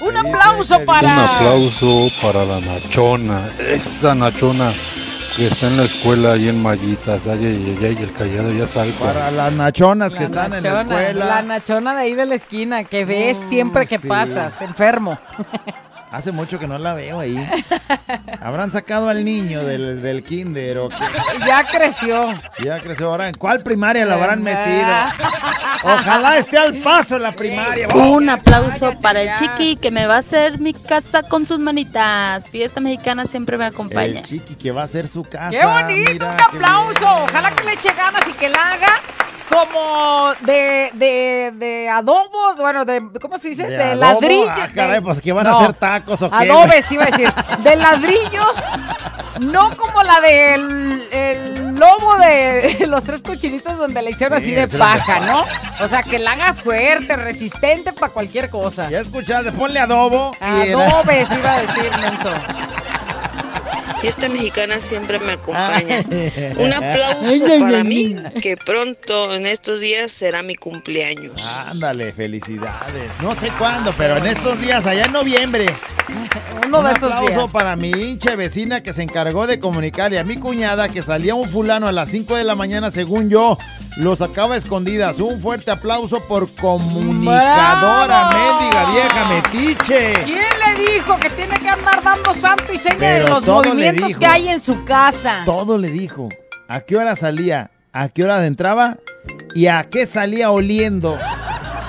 Un aplauso para. Un aplauso para la Nachona, esa Nachona que está en la escuela ahí en Mallitas, ay, ay, ay, ay, el callado ya cuál. Para las nachonas que La están en la escuela. La nachona de ahí de la esquina, que ves siempre que sí. pasas, enfermo. Hace mucho que no la veo ahí. Habrán sacado al niño del, del kinder o qué? Ya creció. Ya creció ahora. ¿En cuál primaria la habrán metido? Ojalá esté al paso en la primaria. Un aplauso para el chiqui que me va a hacer mi casa con sus manitas. Fiesta mexicana siempre me acompaña. El chiqui que va a hacer su casa. ¡Qué bonito! mira, un qué aplauso. Ojalá que le eche ganas y que la haga como de, de, de adobo, bueno, de, ¿cómo se dice? ¿De De, adobo? ladrillos. Ah, caray, pues, ¿qué van a hacer, tacos o qué? Adobes, iba a decir. De ladrillos, no como la del el lobo de los tres cochinitos donde le hicieron Sí, así de paja, ¿no? O sea, que la haga fuerte, resistente para cualquier cosa. Ya escuchaste, ponle adobo. y Adobes, iba a decir, Menso. Fiesta mexicana siempre me acompaña. Un aplauso Ay, ay, para ay, mí, ay. que pronto en estos días será mi cumpleaños. Ándale, felicidades. No sé cuándo, pero en estos días, allá en noviembre. Uno un de estos aplauso días. para mi hinche vecina que se encargó de comunicarle a mi cuñada que salía un fulano a las 5 de la mañana, según yo, lo sacaba a escondidas. Un fuerte aplauso por comunicadora, ¡Bravo! mendiga vieja metiche. ¿Quién le dijo que tiene que andar dando santo y seña Pero de los movimientos dijo. que hay en su casa? Todo le dijo. ¿A qué hora salía? ¿A qué hora entraba? ¿Y a qué salía oliendo?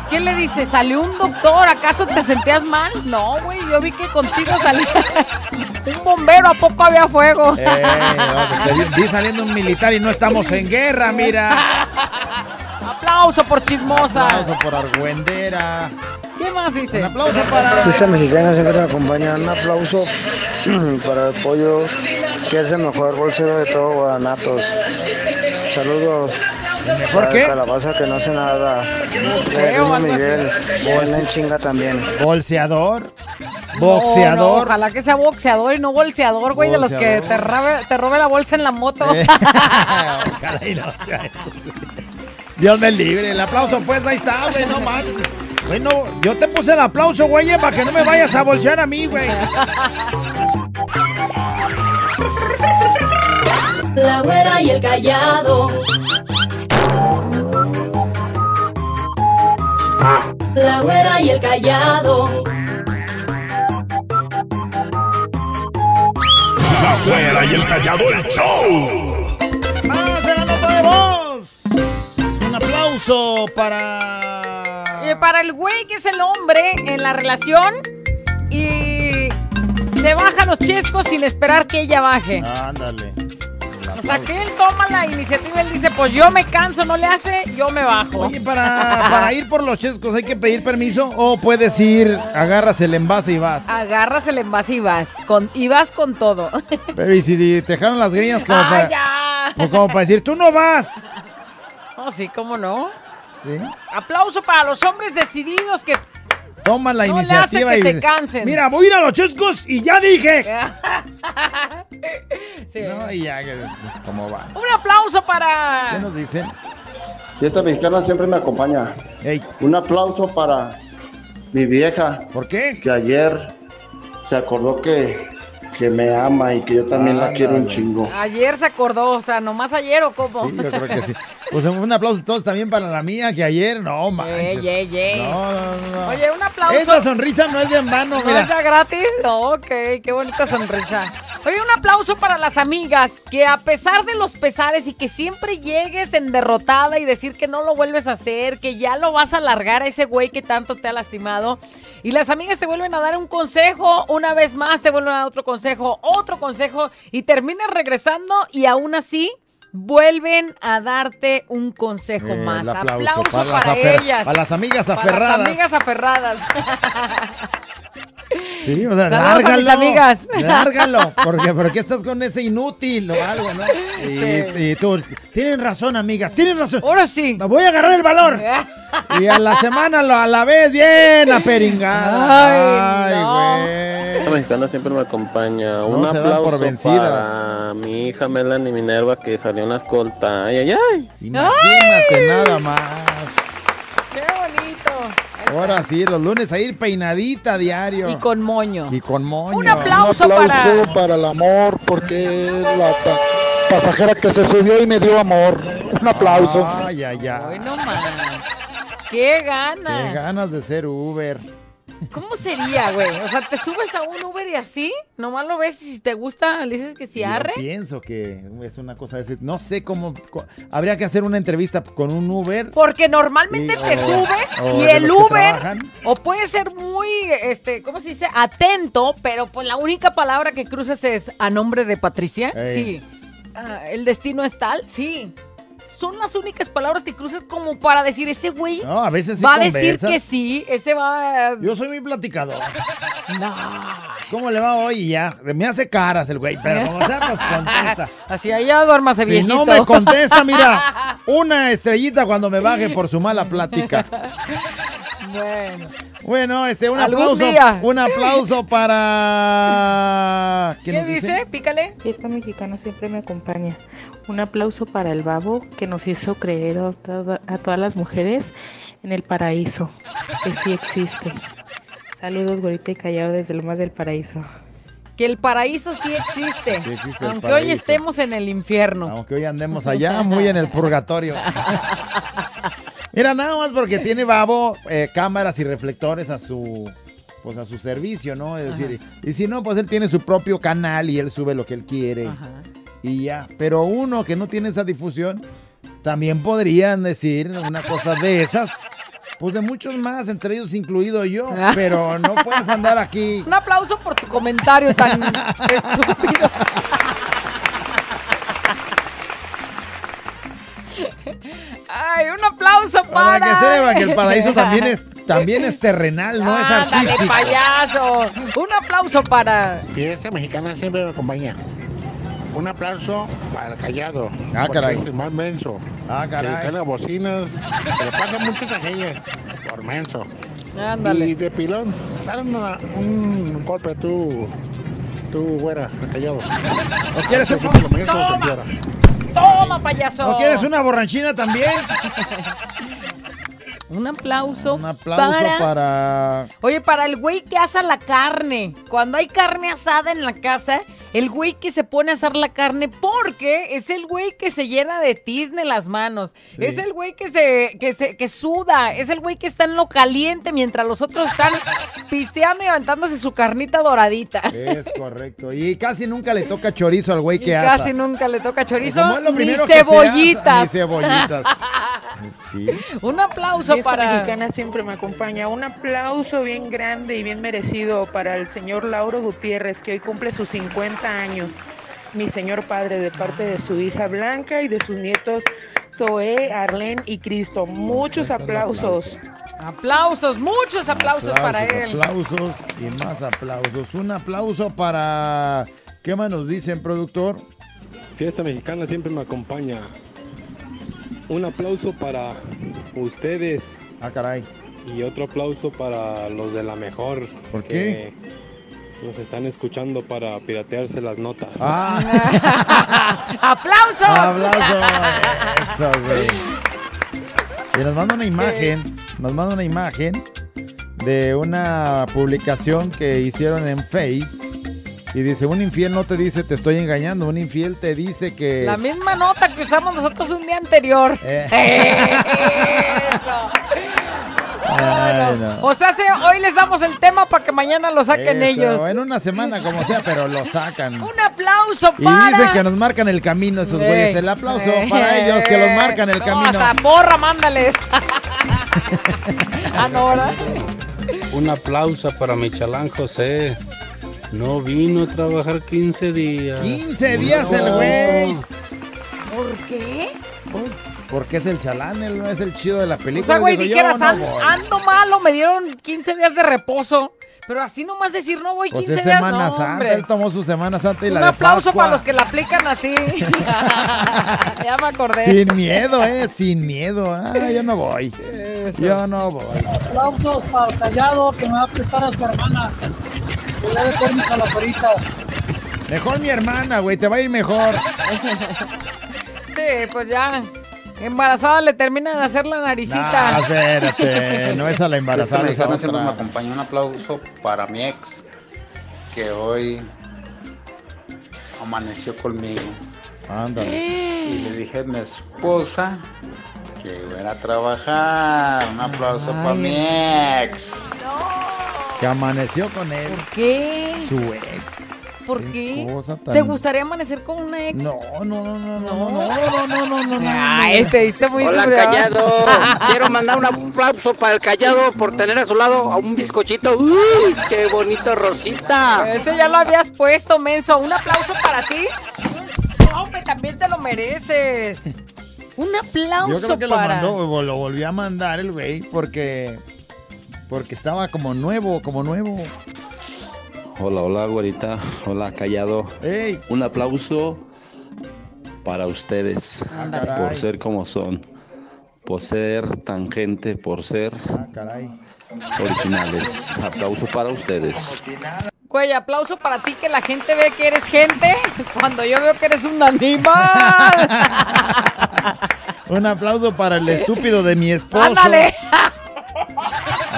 ¿Qué le dice? ¿Salió un doctor? ¿Acaso te sentías mal? No, güey, yo vi que contigo salía un bombero, ¿a poco había fuego? Eh, no, vi saliendo un militar y no estamos en guerra, mira. Aplauso por chismosa. Aplauso por argüendera. ¿Qué más dice? Un aplauso para... Fiesta mexicana siempre me acompaña. Un aplauso para el pollo, que es el mejor bolsero de todo Guanatos. Saludos. La qué? Calabaza que no hace nada. Boxeo o Luis algo así. Miguel. Buena en chinga también. Bolseador. No, no, Boxeador. ojalá que sea boxeador y no bolseador, güey, de los que Bolseador. te robe, te robe la bolsa en la moto. Eh. Ojalá y no sea eso. Dios me libre. El aplauso, pues, ahí está, güey. No mames. Bueno, yo te puse el aplauso, güey, eh, para que no me vayas a bolsear a mí, güey. La güera y el callado. La güera y el callado. La güera y el callado el show. Aplauso para. Eh, para el güey que es el hombre en la relación y se baja los chescos sin esperar que ella baje. Ándale. O sea, que él toma la iniciativa, él dice, pues yo me canso, no le hace, yo me bajo. Oye, para, para ir por los chescos, ¿hay que pedir permiso? ¿O puedes ir, agarras el envase y vas? Agarras el envase y vas, con, y vas con todo. Pero ¿y si te jalan las greñas como ¡Ah, para, ya! pues como para decir, tú no vas? Oh, sí, cómo no. Sí. Aplauso para los hombres decididos que Toman la No le iniciativa hace que y se cansen. Mira, voy a ir a los chescos y ya dije. Sí. No, y ya, que- ¿cómo va? Un aplauso ¿Qué para nos dicen? Fiesta mexicana siempre me acompaña. Un aplauso para mi vieja. ¿Por qué? Que ayer se acordó que, que me ama y que yo también la quiero un chingo. ayer se acordó, o sea, nomás ayer o cómo. Sí, yo creo que sí. Pues un aplauso todos también para la mía, que ayer, no manches. Ey, ey, ey. No, no, no. Oye, un aplauso. Esta sonrisa no es de en vano, ¿No mira. está gratis? No, ok, qué bonita sonrisa. Oye, un aplauso para las amigas que a pesar de los pesares y que siempre llegues en derrotada y decir que no lo vuelves a hacer, que ya lo vas a largar a ese güey que tanto te ha lastimado. Y las amigas te vuelven a dar un consejo, una vez más te vuelven a dar otro consejo, otro consejo y terminas regresando y aún así vuelven a darte un consejo Eh, más. aplauso aplauso para para, ellas. para las amigas Para aferradas. las amigas aferradas. Sí, o sea, Saludos a mis lárgalo. amigas. Lárgalo. Porque, ¿Por qué estás con ese inútil o algo, no? Y, Sí. y tú, tienen razón, amigas, tienen razón. Ahora sí. Me voy a agarrar el valor. Y a la semana lo a la vez bien aperingada. Ay, güey. La mexicana siempre me acompaña. Un No aplauso por vencidas. para mi hija Melanie Minerva que salió en la escolta. Ay, ay, ay. Imagínate nada más. Ahora sí, los lunes a ir peinadita diario. Y con moño. Y con moño. Un aplauso Un aplauso para- para... el amor, porque la pa- pasajera que se subió y me dio amor. Un aplauso. Ay, ay, ay. Hoy no más. ¡Qué ganas! Qué ganas de ser Uber. ¿Cómo sería, güey? O sea, te subes a un Uber y así, nomás lo ves y si te gusta, le dices que sí Yo arre. pienso que es una cosa de ese. No sé cómo. co- habría que hacer una entrevista con un Uber. Porque normalmente Y- te o- subes o y el Uber o puede ser muy, este, ¿cómo se dice? Atento, pero pues la única palabra que cruzas es a nombre de Patricia. Ey. Sí. Ah, el destino es tal, sí. Son las únicas palabras que cruzas como para decir ese güey No, a veces sí va a decir que sí, ese va. Yo soy muy platicador. No. ¿Cómo le va hoy? Ya. Me hace caras el güey, pero como sea, pues contesta. Así allá duérmase Si viejito. no me contesta, mira, una estrellita cuando me baje por su mala plática. Bueno. Bueno, este, un aplauso. día. Un aplauso para. ¿Qué dice? Pícale. Fiesta mexicana siempre me acompaña. Un aplauso para el babo que nos hizo creer a, toda- a todas las mujeres en el paraíso, que sí existe. Saludos, güerita y callado desde lo más del paraíso. Que el paraíso sí existe. Sí existe el aunque hoy estemos en el infierno. Aunque hoy andemos allá, muy en el purgatorio. Mira, nada más porque tiene Babo eh, cámaras y reflectores a su pues a su servicio, ¿no? Es decir, y si no, pues él tiene su propio canal y él sube lo que él quiere. Y ya. Pero uno que no tiene esa difusión, también podrían decir una cosa de esas. Pues de muchos más, entre ellos incluido yo. Pero no puedes andar aquí. Un aplauso por tu comentario tan estúpido. Ay, un aplauso para. Para que sepan que el paraíso también es, también es terrenal, no es artístico. payaso. Un aplauso para. Fiesta mexicana siempre me acompaña. un aplauso para el callado. Ah, caray. Es el más menso. Ah, caray. Que carga bocinas. Se le pasan muchas tragedias por menso. Ándale. Y de pilón, dale una- un golpe tú, tú, güera, el callado. ¿No quieres un se Toma. payaso. ¿No quieres una borranchina también? Un aplauso. Un aplauso para... para... Oye, para el güey que asa la carne. Cuando hay carne asada en la casa, el güey que se pone a asar la carne porque es el güey que se llena de tizne las manos. Sí. Es el güey que se, que se que suda. Es el güey que está en lo caliente mientras los otros están pisteando y aventándose su carnita doradita. Es correcto. Y casi nunca le toca chorizo al güey que asa. casi nunca le toca chorizo ni primero que se asa, cebollitas. ni cebollitas. Sí. Un aplauso Fiesta para mexicana siempre me acompaña. Un aplauso bien grande y bien merecido para el señor Lauro Gutiérrez, que hoy cumple sus 50 años. Mi señor padre, de parte de su hija Blanca y de sus nietos Zoe, Arlen y Cristo. Muchos aplausos. Aplausos, muchos aplausos, para él. Aplausos y más aplausos. Un aplauso para... ¿Qué más nos dicen, productor? Fiesta mexicana siempre me acompaña. Un aplauso para ustedes. Ah, caray. Y otro aplauso para los de la mejor. ¿Por que Nos están escuchando para piratearse las notas. Ah. ¡Aplausos! Aplauso. Eso, güey. Y nos manda una imagen, nos manda una imagen de una publicación que hicieron en Face. Y dice, un infiel no te dice te estoy engañando, un infiel te dice que... La misma nota que usamos nosotros un día anterior. Eh. Eso. Ay, no. O sea, se- hoy les damos el tema para que mañana lo saquen Eso, ellos. En una semana, como sea, pero lo sacan. Un aplauso Y para... dicen que nos marcan el camino esos Ey. güeyes. El aplauso para ellos que los marcan el No, camino. Hasta porra, mándales. ah, no, ¿verdad? Un aplauso para mi chalán José. No vino a trabajar 15 días. 15 días el güey. ¿Por qué? Porque es el chalán, él no es el chido de la O película. sea, güey, Digo, yo dijeras, no ando malo, me dieron 15 días de reposo. Pero así nomás decir, no voy Pues 15 es días, Semana no, Santa, hombre. él tomó su Semana Santa y Un la de aplauso para los que la aplican así. ya me acordé. Sin miedo, eh, sin miedo. Ah, yo no voy. Yo no voy. Aplausos para callado que me va a prestar a su hermana. Que le dé permiso a la perita. Mejor mi hermana, güey, te va a ir mejor. Sí, pues ya. Embarazada le termina de hacer la naricita. Ah, espérate, no es a la embarazada, Fiesta es a mexicana siempre me acompaña. Un aplauso para mi ex que hoy amaneció conmigo. Ándale. Y le dije a mi esposa que iba a trabajar. Un aplauso para mi ex. Que amaneció con él. ¿Por qué? Su ex. ¿Por qué? cosa tan- ¿Te gustaría amanecer con una ex? No, no, no, no, no, no, no, no, no, no. Ay, te diste muy Hola, callado. Quiero mandar un aplauso para el callado por tener a su lado a un bizcochito. ¡Uy! ¡Qué bonito, Rosita! Ese ya lo habías puesto, menso. Un aplauso para ti. Hombre, también te lo mereces. Un aplauso Yo creo que lo para... mandó, o lo volvió a mandar el güey porque porque estaba como nuevo, como nuevo. Hola, hola, güerita. Hola, callado. Un aplauso para ustedes Ándale. por ser como son, por ser tangente, por ser Ah, caray. originales. Aplauso para ustedes. Güey, aplauso para ti que la gente ve que eres gente cuando yo veo que eres un animal. Un aplauso para el estúpido de mi esposo. Ándale.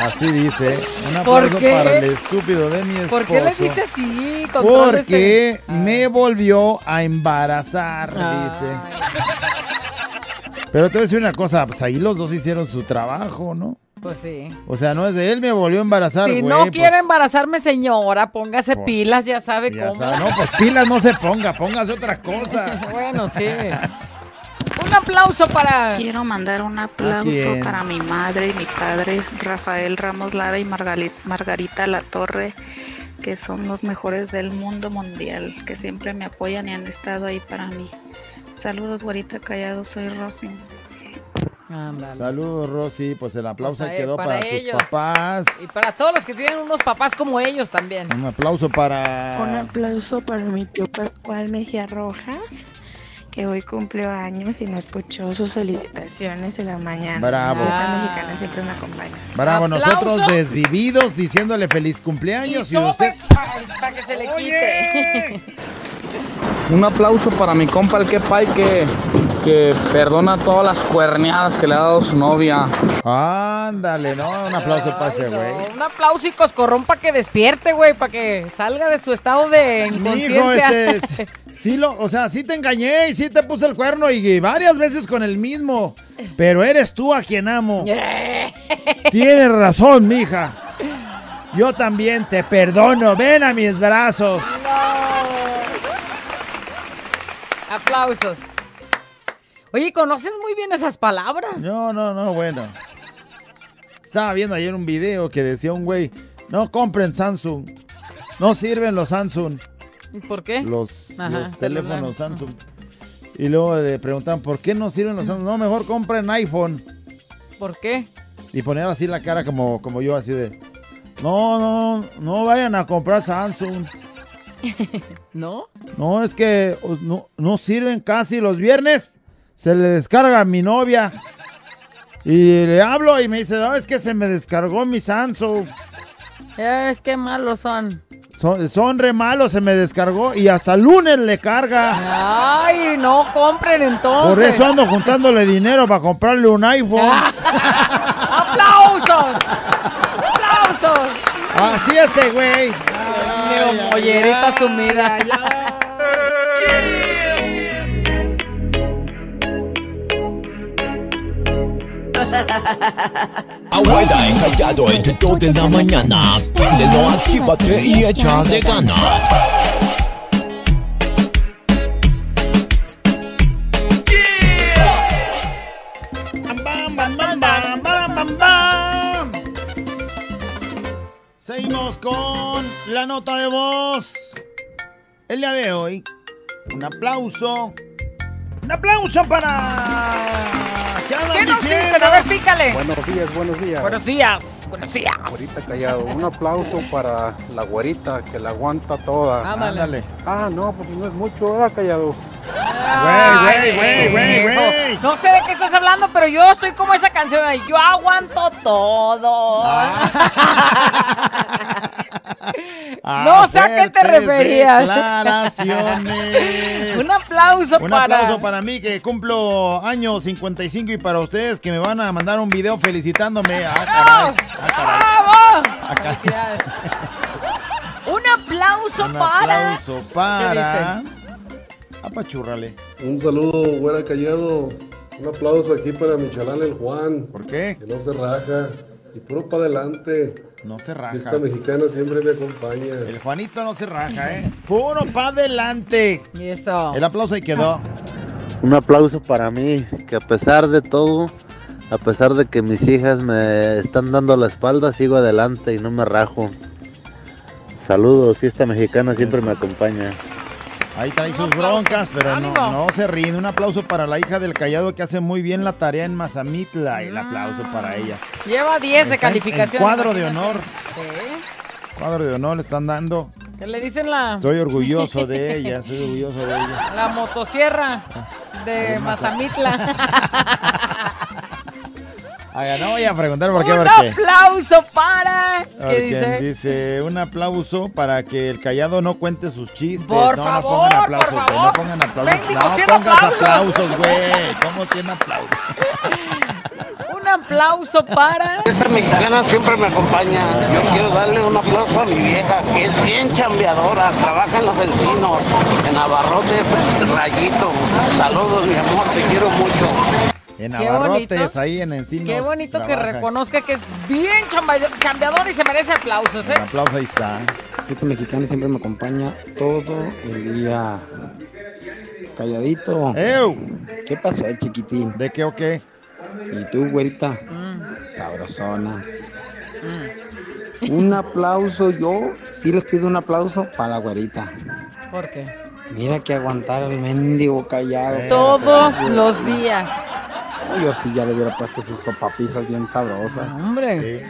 Así dice. Un ¿Por aplauso para el estúpido de mi esposo. ¿Por qué le dice así? Porque ese- me volvió a embarazar, Ah. dice. Pero te voy a decir una cosa, pues ahí los dos hicieron su trabajo, ¿no? Pues sí. O sea, no es de él, me volvió a embarazar, Si no pues, quiere embarazarme, señora, póngase Pues, pilas, ya sabe ya cómo. sabe, no, pues pilas no se ponga, póngase otra cosa. bueno, sí. Un aplauso para. Quiero mandar un aplauso para mi madre y mi padre, Rafael Ramos Lara y Margarita La Torre, que son los mejores del mundo mundial, que siempre me apoyan y han estado ahí para mí. Saludos, güerita callado, soy Rosy. Saludos, Rosy. Pues el aplauso Pues, ahí eh, quedó para para, tus ellos. papás. Y para todos los que tienen unos papás como ellos también. Un aplauso para. Un aplauso para mi tío Pascual Mejía Rojas, que hoy cumplió años y no escuchó sus felicitaciones en la mañana. Bravo. Esta mexicana siempre me acompaña. Bravo, nosotros desvividos diciéndole feliz cumpleaños y, usted. Para que se le quite. Un aplauso para mi compa el Kepay que, que perdona todas las cuerneadas que le ha dado su novia. Ándale, ¿no? Un aplauso para ese güey. Un aplauso y coscorrón para que despierte, güey, para que salga de su estado de inconsciencia. este, sí lo, o sea, sí te engañé y sí te puse el cuerno y varias veces con el mismo, pero eres tú a quien amo. Tienes razón, mija. Yo también te perdono. Ven a mis brazos. Aplausos. Oye, ¿conoces muy bien esas palabras? No, no, no, bueno. Estaba viendo ayer un video que decía un güey, no compren Samsung. No sirven los Samsung. ¿Por qué? Los, Ajá, los teléfonos Samsung. Y luego le preguntan, ¿por qué no sirven los Samsung? No, mejor compren iPhone. ¿Por qué? Y poner así la cara como, como yo, así de, no, no, no vayan a comprar Samsung. ¿No? No, es que no, no sirven casi los viernes. Se le descarga a mi novia. Y le hablo y me dice, no, es que se me descargó mi Samsung. Ya ves qué malos son. Son, son re malos, se me descargó y hasta lunes le carga. Ay, no compren entonces. Por eso ando juntándole dinero para comprarle un iPhone. ¡Aplausos! ¡Aplausos! Así ese güey. Digo, mollerita sumida. Abuela encallado entre 2 de la mañana. Préndelo, actívate y ganas. Bam, bam, bam. Seguimos con la nota de voz. El día de hoy, un aplauso. Un aplauso para. ¿Qué andan ¿Qué nos diciendo? dicen? A ver, pícale. Buenos días, buenos días. Buenos días, buenos días. Güerita callado. Un aplauso para la güerita que la aguanta toda. Ándale. Ándale. Ah, no, pues no es mucho, ¿verdad, callado? Güey, güey, güey, güey. No sé de qué estás hablando, pero yo estoy como esa canción. Yo aguanto todo. no sé a qué te referías. Declaraciones. Un aplauso Un para. aplauso para mí que cumplo año 55 y para ustedes que me van a mandar un video felicitándome. Ah, caray. ¡Bravo! Acá. Felicidades. Un aplauso Un para. aplauso ¿Qué para. Apachúrrale. Un saludo, güera callado. Un aplauso aquí para mi chalán el Juan. ¿Por qué? Que no se raja. Y puro para adelante. No se raja. Esta mexicana siempre me acompaña. El Juanito no se raja, ¿eh? Puro para adelante. Y eso. El aplauso ahí quedó. Un aplauso para mí, que a pesar de todo, a pesar de que mis hijas me están dando la espalda, sigo adelante y no me rajo. Saludos, fiesta mexicana siempre me acompaña. Ahí trae sus broncas, pero no, no se rinde. Un aplauso para la hija del callado que hace muy bien la tarea en Mazamitla. El aplauso para ella. Lleva 10 de calificación. cuadro de honor. Sí. Cuadro de honor le están dando. ¿Qué le dicen la, Soy orgulloso de ella, soy orgulloso de ella. la motosierra de de Maza- Mazamitla? No voy a preguntar por qué, Un porque. aplauso para. ¿Qué dice? dice un aplauso para que el callado no cuente sus chistes. Por no, favor, no pongan aplausos, por güey, no favor. pongan aplausos. No 100 pongas aplausos. aplausos, güey. ¿Cómo 100 aplausos? Un aplauso para. Esta mexicana siempre me acompaña. Yo quiero darle un aplauso a mi vieja, que es bien chambeadora, trabaja en los encinos, en Abarrotes, Rayito. Saludos, mi amor, te quiero mucho. En Qué abarrotes, bonito. ahí en Encinos. Qué bonito que reconozca que es bien chambeador y se merece aplausos, ¿eh? El aplauso ahí está. Esta mexicana siempre me acompaña todo el día. Calladito. ¿Qué pasó, chiquitín? ¿De qué o qué? ¿Y tú, güerita? Sabrosona. Un aplauso, yo sí les pido un aplauso para la güerita. ¿Por qué? Mira que aguantar el mendigo callado. Todos los días. Yo sí ya le hubiera puesto sus sopapizas bien sabrosas. Hombre.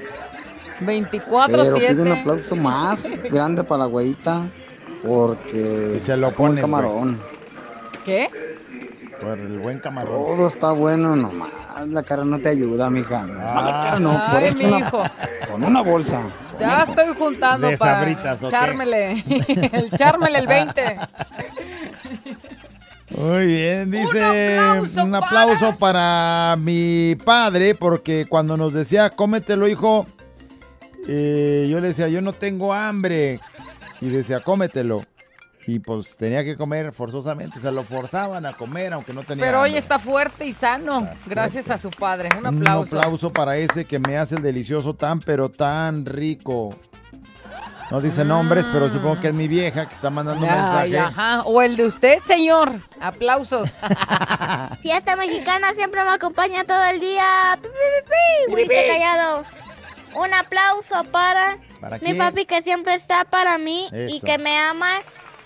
Pero 24-7. pide un aplauso más grande para la güerita porque se lo pones, camarón. ¿Qué? Por el buen camarón. Todo está bueno, nomás la cara no te ayuda, mija. Nomás la cara no, por Ay, una- mijo. con una bolsa. Ya estoy juntando De para sabritas, ¿o qué? echármele. el chármele el 20. Muy bien, dice un aplauso, para... mi padre porque cuando nos decía cómetelo hijo, eh, yo le decía yo no tengo hambre y decía cómetelo y pues tenía que comer forzosamente, o sea lo forzaban a comer aunque no tenía Pero hoy está fuerte y sano, gracias a su padre. Un Un aplauso. aplauso para ese que me hace el delicioso tan pero tan rico. No dice nombres, pero supongo que es mi vieja que está mandando un Ay, mensaje. ajá. O el de usted, señor. Aplausos. Fiesta mexicana siempre me acompaña todo el día. Pi, pi, pi, callado. Un aplauso para, ¿Para mi quién? papi que siempre está para mí y Eso. que me ama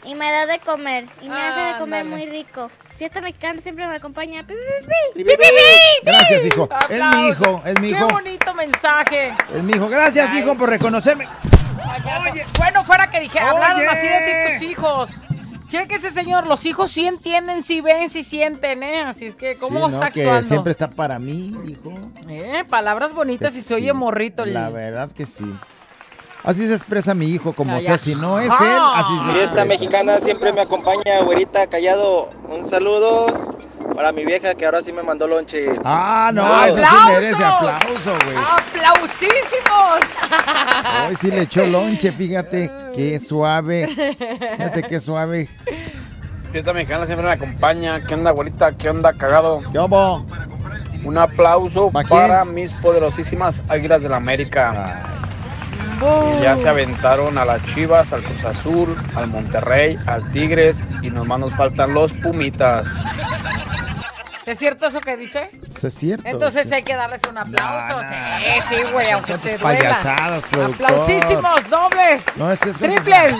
y me da de comer y me hace de comer Ándale. muy rico. Fiesta mexicana siempre me acompaña. Pi, pi, pi, pi. ¡Pi, pi, pi! Gracias, hijo. Es mi Aplausos. hijo, es mi hijo. Qué bonito mensaje. Es mi hijo. Gracias, Ay. hijo, por reconocerme. Payaso. Bueno, fuera que dije, hablaron Oye. así de ti tus hijos. Chéquese, señor, los hijos sí entienden, sí ven, sí sienten, ¿eh? Así es que, ¿cómo Sí, está ¿no? Que actuando? siempre está para mí, hijo. Eh, palabras bonitas y se oye morrito. La verdad que sí. Así se expresa mi hijo, como sea. Si no es él, así se expresa. mexicana siempre me acompaña, güerita callado. Un saludos para mi vieja que ahora sí me mandó lonche. Ah, no, eso sí merece aplauso, güey. ¡Aplausísimos! Hoy sí le echó lonche, fíjate. Qué suave. Fíjate qué suave. Fiesta mexicana siempre me acompaña. ¿Qué onda, güerita? ¿Qué onda, cagado? ¿Cómo? Un aplauso ¿Pa' para mis poderosísimas águilas del América. Que Ya se aventaron a las Chivas, al Cruz Azul, al Monterrey, al Tigres y nomás nos faltan los Pumitas. ¿Es cierto eso que dice? Pues es cierto. Entonces hay que darles un aplauso. Sí, sí, güey, aunque te duela. payasadas, productor. Aplausísimos, dobles. No, este es Triples.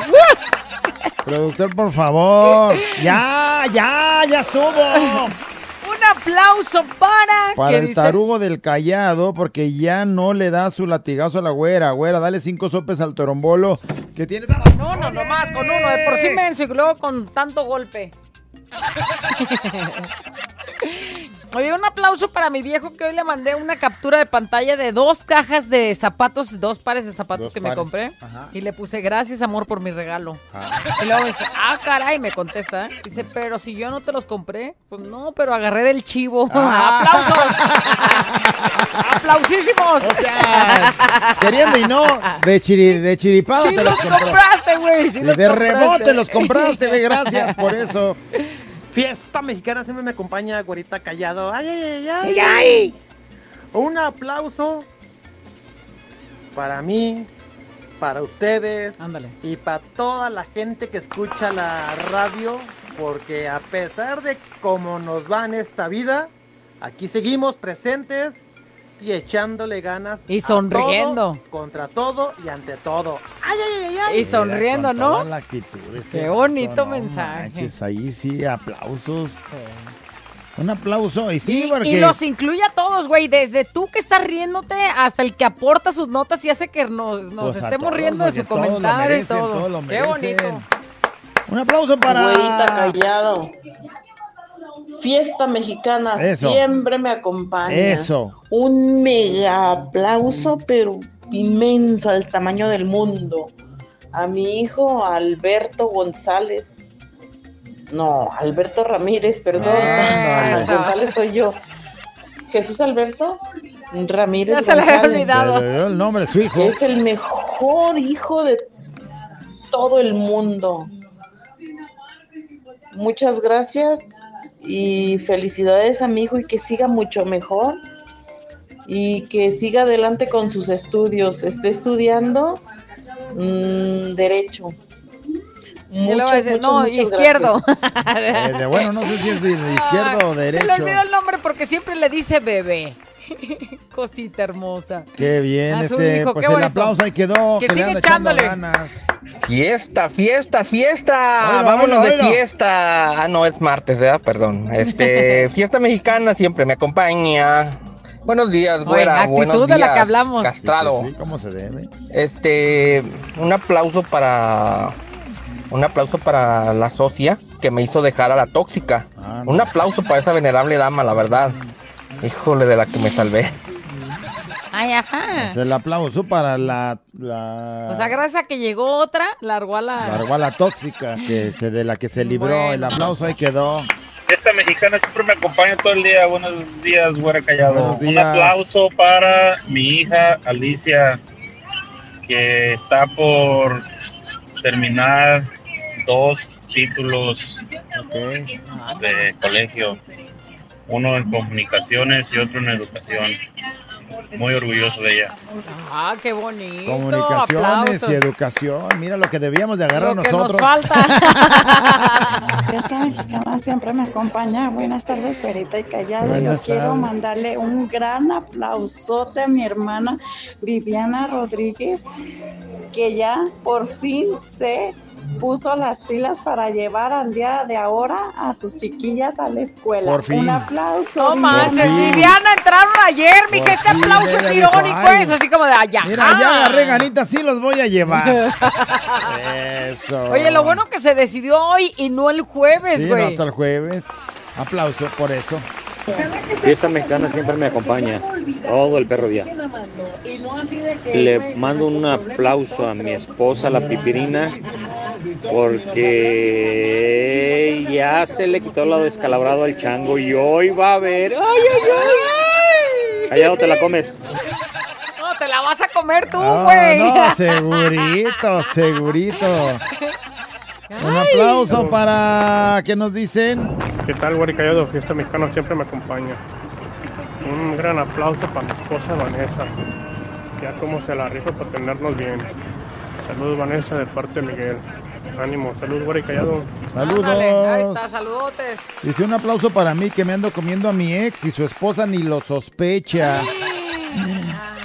Productor, por favor. Ya, ya, ya estuvo. Un aplauso para. Para ¿qué el dice? tarugo del callado, porque ya no le da su latigazo a la güera. Güera, dale cinco sopes al torombolo que tienes. No, no, nomás con uno, de por sí menso y luego con tanto golpe. Oye, un aplauso para mi viejo que hoy le mandé una captura de pantalla de dos cajas de zapatos, dos pares de zapatos Dos que me compré. Ajá. Y le puse gracias, amor, por mi regalo. Y luego dice, ah, caray, me contesta. ¿eh? Dice, pero si yo no te los compré, pues no, pero agarré del chivo. Ah. ¡Aplausos! ¡Aplausísimos! Queriendo y no, de, chiri, de chiripada Sí te los los compraste, güey. Sí de compraste. rebote los compraste, ve, gracias por eso. Fiesta mexicana siempre me acompaña, güerita callado. Ay, ay, ay, ay. Ay, ay. Un aplauso para mí, para ustedes y para toda la gente que escucha la radio, porque a pesar de cómo nos va en esta vida, aquí seguimos presentes y echándole ganas. Y a sonriendo. todo, contra todo y ante todo. Ay, ay, ay, ay. Y sonriendo, ¿no? la actitud, Qué bonito no mensaje. manches, ahí sí, aplausos. Un aplauso. Y sí, Y, porque. y los incluye a todos, güey, desde tú que estás riéndote hasta el que aporta sus notas y hace que nos, nos Pues estemos todos, riendo de su comentario merecen, y todo. Qué bonito. Un aplauso para. Güerita callado. Fiesta mexicana Eso. siempre me acompaña. Eso. Un mega aplauso, pero inmenso al tamaño del mundo. A mi hijo Alberto González. No, Alberto Ramírez, perdón. González soy yo. Jesús Alberto Ramírez Ya se le había olvidado. Le el nombre de su hijo. Es el mejor hijo de todo el mundo. Muchas gracias y felicidades a mi hijo y que siga mucho mejor y que siga adelante con sus estudios. Esté estudiando mm, derecho. Muchas, muchas, no, muchas izquierdo. Eh, de- bueno, no sé si es de, de izquierda o Se le derecho. olvidó el nombre porque siempre le dice bebé. Cosita hermosa. Qué bien, este, hijo, pues qué el bonito. aplauso ahí quedó, Que que, le sigue echándole. ganas. Fiesta, fiesta, fiesta. Oílo, Vámonos de fiesta. Ah, no, es martes, ¿verdad? Perdón. Este, fiesta mexicana siempre me acompaña. Buenos días, güera. Buenos de la que días, hablamos. Castrado. Sí, sí, ¿Cómo se debe? Este, un aplauso para un aplauso para la socia que me hizo dejar a la tóxica. Un aplauso para esa venerable dama, la verdad. Híjole de la que me salvé. Ay, ajá. Pues el aplauso para la, la, O sea, gracias a que llegó otra, largó a la... la argola tóxica, que, que de la que se libró. Bueno. El aplauso ahí quedó. Esta mexicana siempre me acompaña todo el día. Buenos días, güera callado. Buenos Un días. aplauso para mi hija Alicia, que está por terminar dos títulos de colegio. Uno en comunicaciones y otro en educación. Muy orgulloso de ella. Ah, qué bonito. Comunicaciones aplausos. y educación. Mira lo que debíamos de agarrar Lo que nos nosotros. falta. Fiesta mexicana siempre me acompaña. Buenas tardes, Verita y Callado. Buenas Yo quiero mandarle un gran aplausote a mi hermana Viviana Rodríguez, que ya por fin se puso las pilas para llevar al día de ahora a sus chiquillas a la escuela. Por fin. Un aplauso. No manches, Viviana. Entraron ayer, mija, Por este aplauso es irónico, "Ay, es así como de allá. Mira, ya agarré ganitas, sí los voy a llevar. Eso. Oye, lo bueno que se decidió hoy y no el jueves, Sí, no, güey. hasta el jueves. Aplauso por eso. Fiesta mexicana siempre me acompaña todo el perro día. Le mando un aplauso a mi esposa, la pipirina, porque ya se le quitó el lado descalabrado al chango y hoy va a ver. ¡Ay, ay, ay! Callado te la comes. No, te la vas a comer tú, güey. no, segurito, segurito. Un aplauso para que nos dicen. ¿Qué tal, Guari Callado? Fiesta Mexicana siempre me acompaña. Un gran aplauso para mi esposa Vanessa. Ya como se la rifa para tenernos bien. Saludos, Vanessa, de parte de Miguel. Ánimo, salud, Guari Callado. Ándale, ahí Saludos. está, saludotes. Dice un aplauso para mí que me ando comiendo a mi ex y su esposa ni lo sospecha.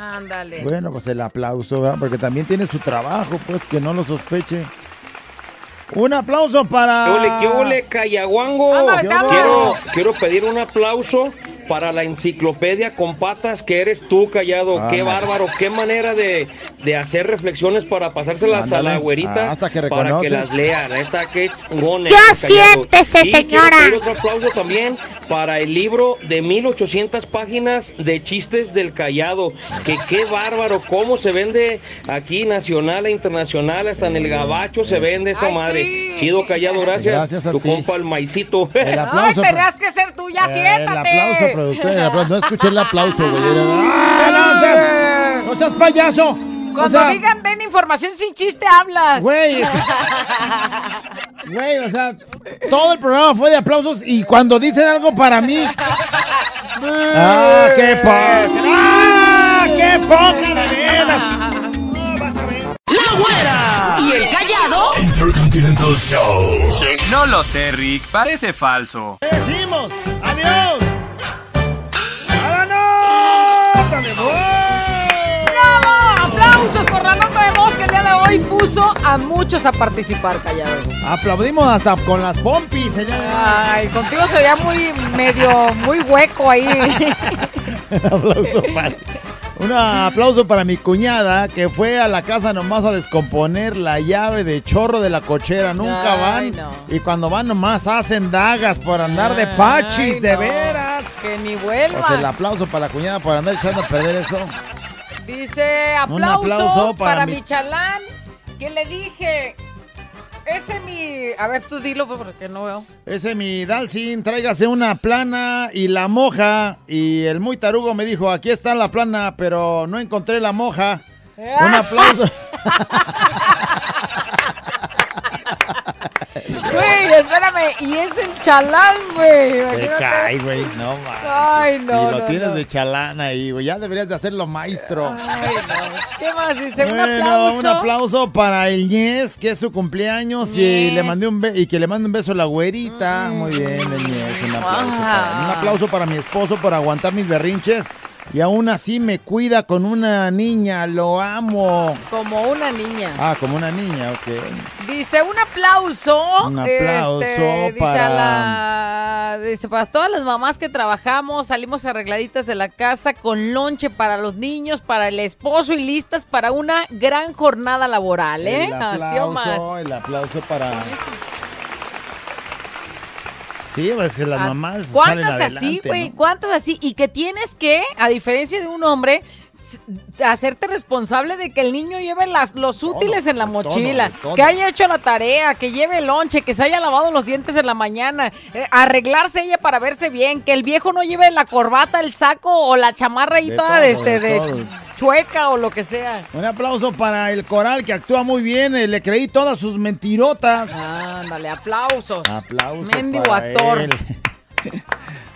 Ándale. Bueno, pues el aplauso, ¿verdad? porque también tiene su trabajo, pues que no lo sospeche. Un aplauso para. ¿Qué ole, qué ole, hablo. Quiero, quiero pedir un aplauso para la enciclopedia con patas que eres tú, Callado. Qué bárbaro, qué manera de, de hacer reflexiones para pasárselas a la güerita. Ah, hasta que para que las lea, neta, qué chingón. Ya eres, Callado. siéntese, Y señora. otro aplauso también para el libro de 1800 páginas de chistes del Callado. Que qué bárbaro, cómo se vende aquí nacional e internacional, hasta en el gabacho se vende esa madre. Chido, Callado, gracias. Gracias a tu ti. compa el maicito. El Ay, aplauso. tenías que ser tú, ya El siéntate. aplauso, productor. el aplauso. No escuché el aplauso, güey. ¡Ah, no seas, no seas payaso! Cuando o sea, digan den información sin chiste, hablas. Güey, Güey, o sea, todo el programa fue de aplausos y cuando dicen algo para mí. ¡Ah, qué poca! ¡Ah, qué poca de veras! ¡La güera! ¿Y el callado? Intercontinental Show. No lo sé, Rick, parece falso. ¡Decimos! Hoy puso a muchos a participar, callado. Aplaudimos hasta con las pompis. ella. Ay, contigo se veía muy medio, muy hueco ahí. aplauso para, un aplauso para mi cuñada que fue a la casa nomás a descomponer la llave de chorro de la cochera. Nunca Ay, van. no. Y cuando van nomás hacen dagas por andar de pachis, Ay, de no. veras. Que ni vuelva. Pues el aplauso para la cuñada por andar echando a perder eso. Dice aplauso, Un aplauso para para, mi- mi chalán. Que le dije. Ese mi. A ver, tú dilo porque no veo. Ese mi Dalsin, tráigase una plana y la moja. Y el muy tarugo me dijo, aquí está la plana, pero no encontré la moja. Un aplauso. Güey, espérame. Y es el chalán, güey. Te cae, güey. No manches. Ay, no, Si lo no, tienes no. de chalán ahí, güey. Ya deberías de hacerlo maestro. Ay, no. ¿Qué más dice? un Bueno, aplauso. un aplauso para el Ñez, que es su cumpleaños y le mandé un y que le mande un beso a la güerita. Muy bien, el Ñez, un aplauso. para él. Un aplauso para mi esposo por aguantar mis berrinches Y aún así me cuida con una niña, lo amo. Como una niña. Ah, como una niña, ok. Dice un aplauso. Un aplauso este, dice para- a la- dice, para todas las mamás que trabajamos, salimos arregladitas de la casa con lonche para los niños, para el esposo y listas para una gran jornada laboral, ¿eh? El Así o más. aplauso, el aplauso para... Sí, pues que las Ah, mamás salen ¿Cuántas adelante, así, güey? ¿no? ¿Cuántas así? Y que tienes que, a diferencia de un hombre, hacerte responsable de que el niño lleve las, los útiles en la mochila, todo. que haya hecho la tarea, que lleve el lonche, que se haya lavado los dientes en la mañana, eh, arreglarse ella para verse bien, que el viejo no lleve la corbata, el saco o la chamarra ahí De toda todo, de, este, de. Chueca o lo que sea. Un aplauso para el coral que actúa muy bien. eh, Le creí todas sus mentirotas. Ándale, aplausos. Aplauso Mendigo para actor. él.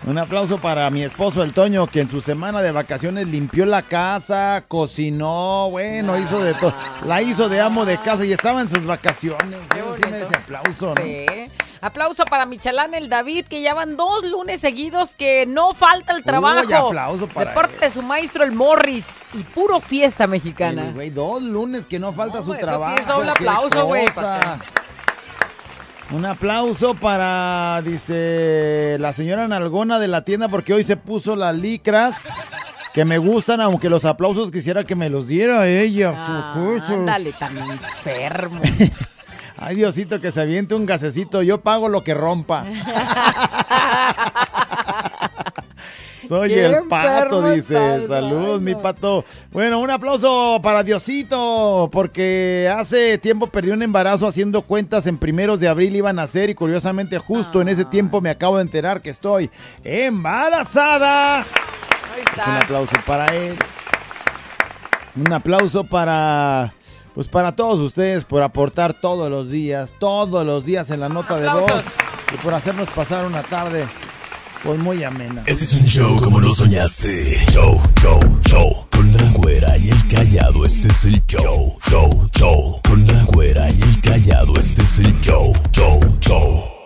Un aplauso para mi esposo el Toño, que en su semana de vacaciones limpió la casa, cocinó, bueno, hizo de todo. La hizo de amo de casa y estaba en sus vacaciones. Eso sí merece aplauso, ¿no? Sí. Aplauso para Michalán el David, que ya van dos lunes seguidos que no falta el trabajo. Uy, aplauso para De parte de su maestro el Morris y puro fiesta mexicana. El güey, dos lunes que no falta su eso sí trabajo. es doble aplauso, güey, cosa. ¿para Un aplauso para, dice, la señora Nalgona de la tienda porque hoy se puso las licras que me gustan, aunque los aplausos quisiera que me los diera ella. Socorro. Ándale, tan enfermo. Ay, Diosito, que se aviente un gasecito. Yo pago lo que rompa. Soy el pato, dice. estás, Saludos, mi pato. Bueno, un aplauso para Diosito, porque hace tiempo perdí un embarazo haciendo cuentas en primeros de abril iban a ser y curiosamente justo en ese Ah. tiempo me acabo de enterar que estoy embarazada. Ahí Es un aplauso para él. Un aplauso para pues para todos ustedes por aportar todos los días, todos los días en la nota de voz y por hacernos pasar una tarde pues muy amena. Este es un show como lo soñaste. Show, show, show. Con la güera y el callado, este es el show. Show, show. Con la güera y el callado, este es el show. Show, show.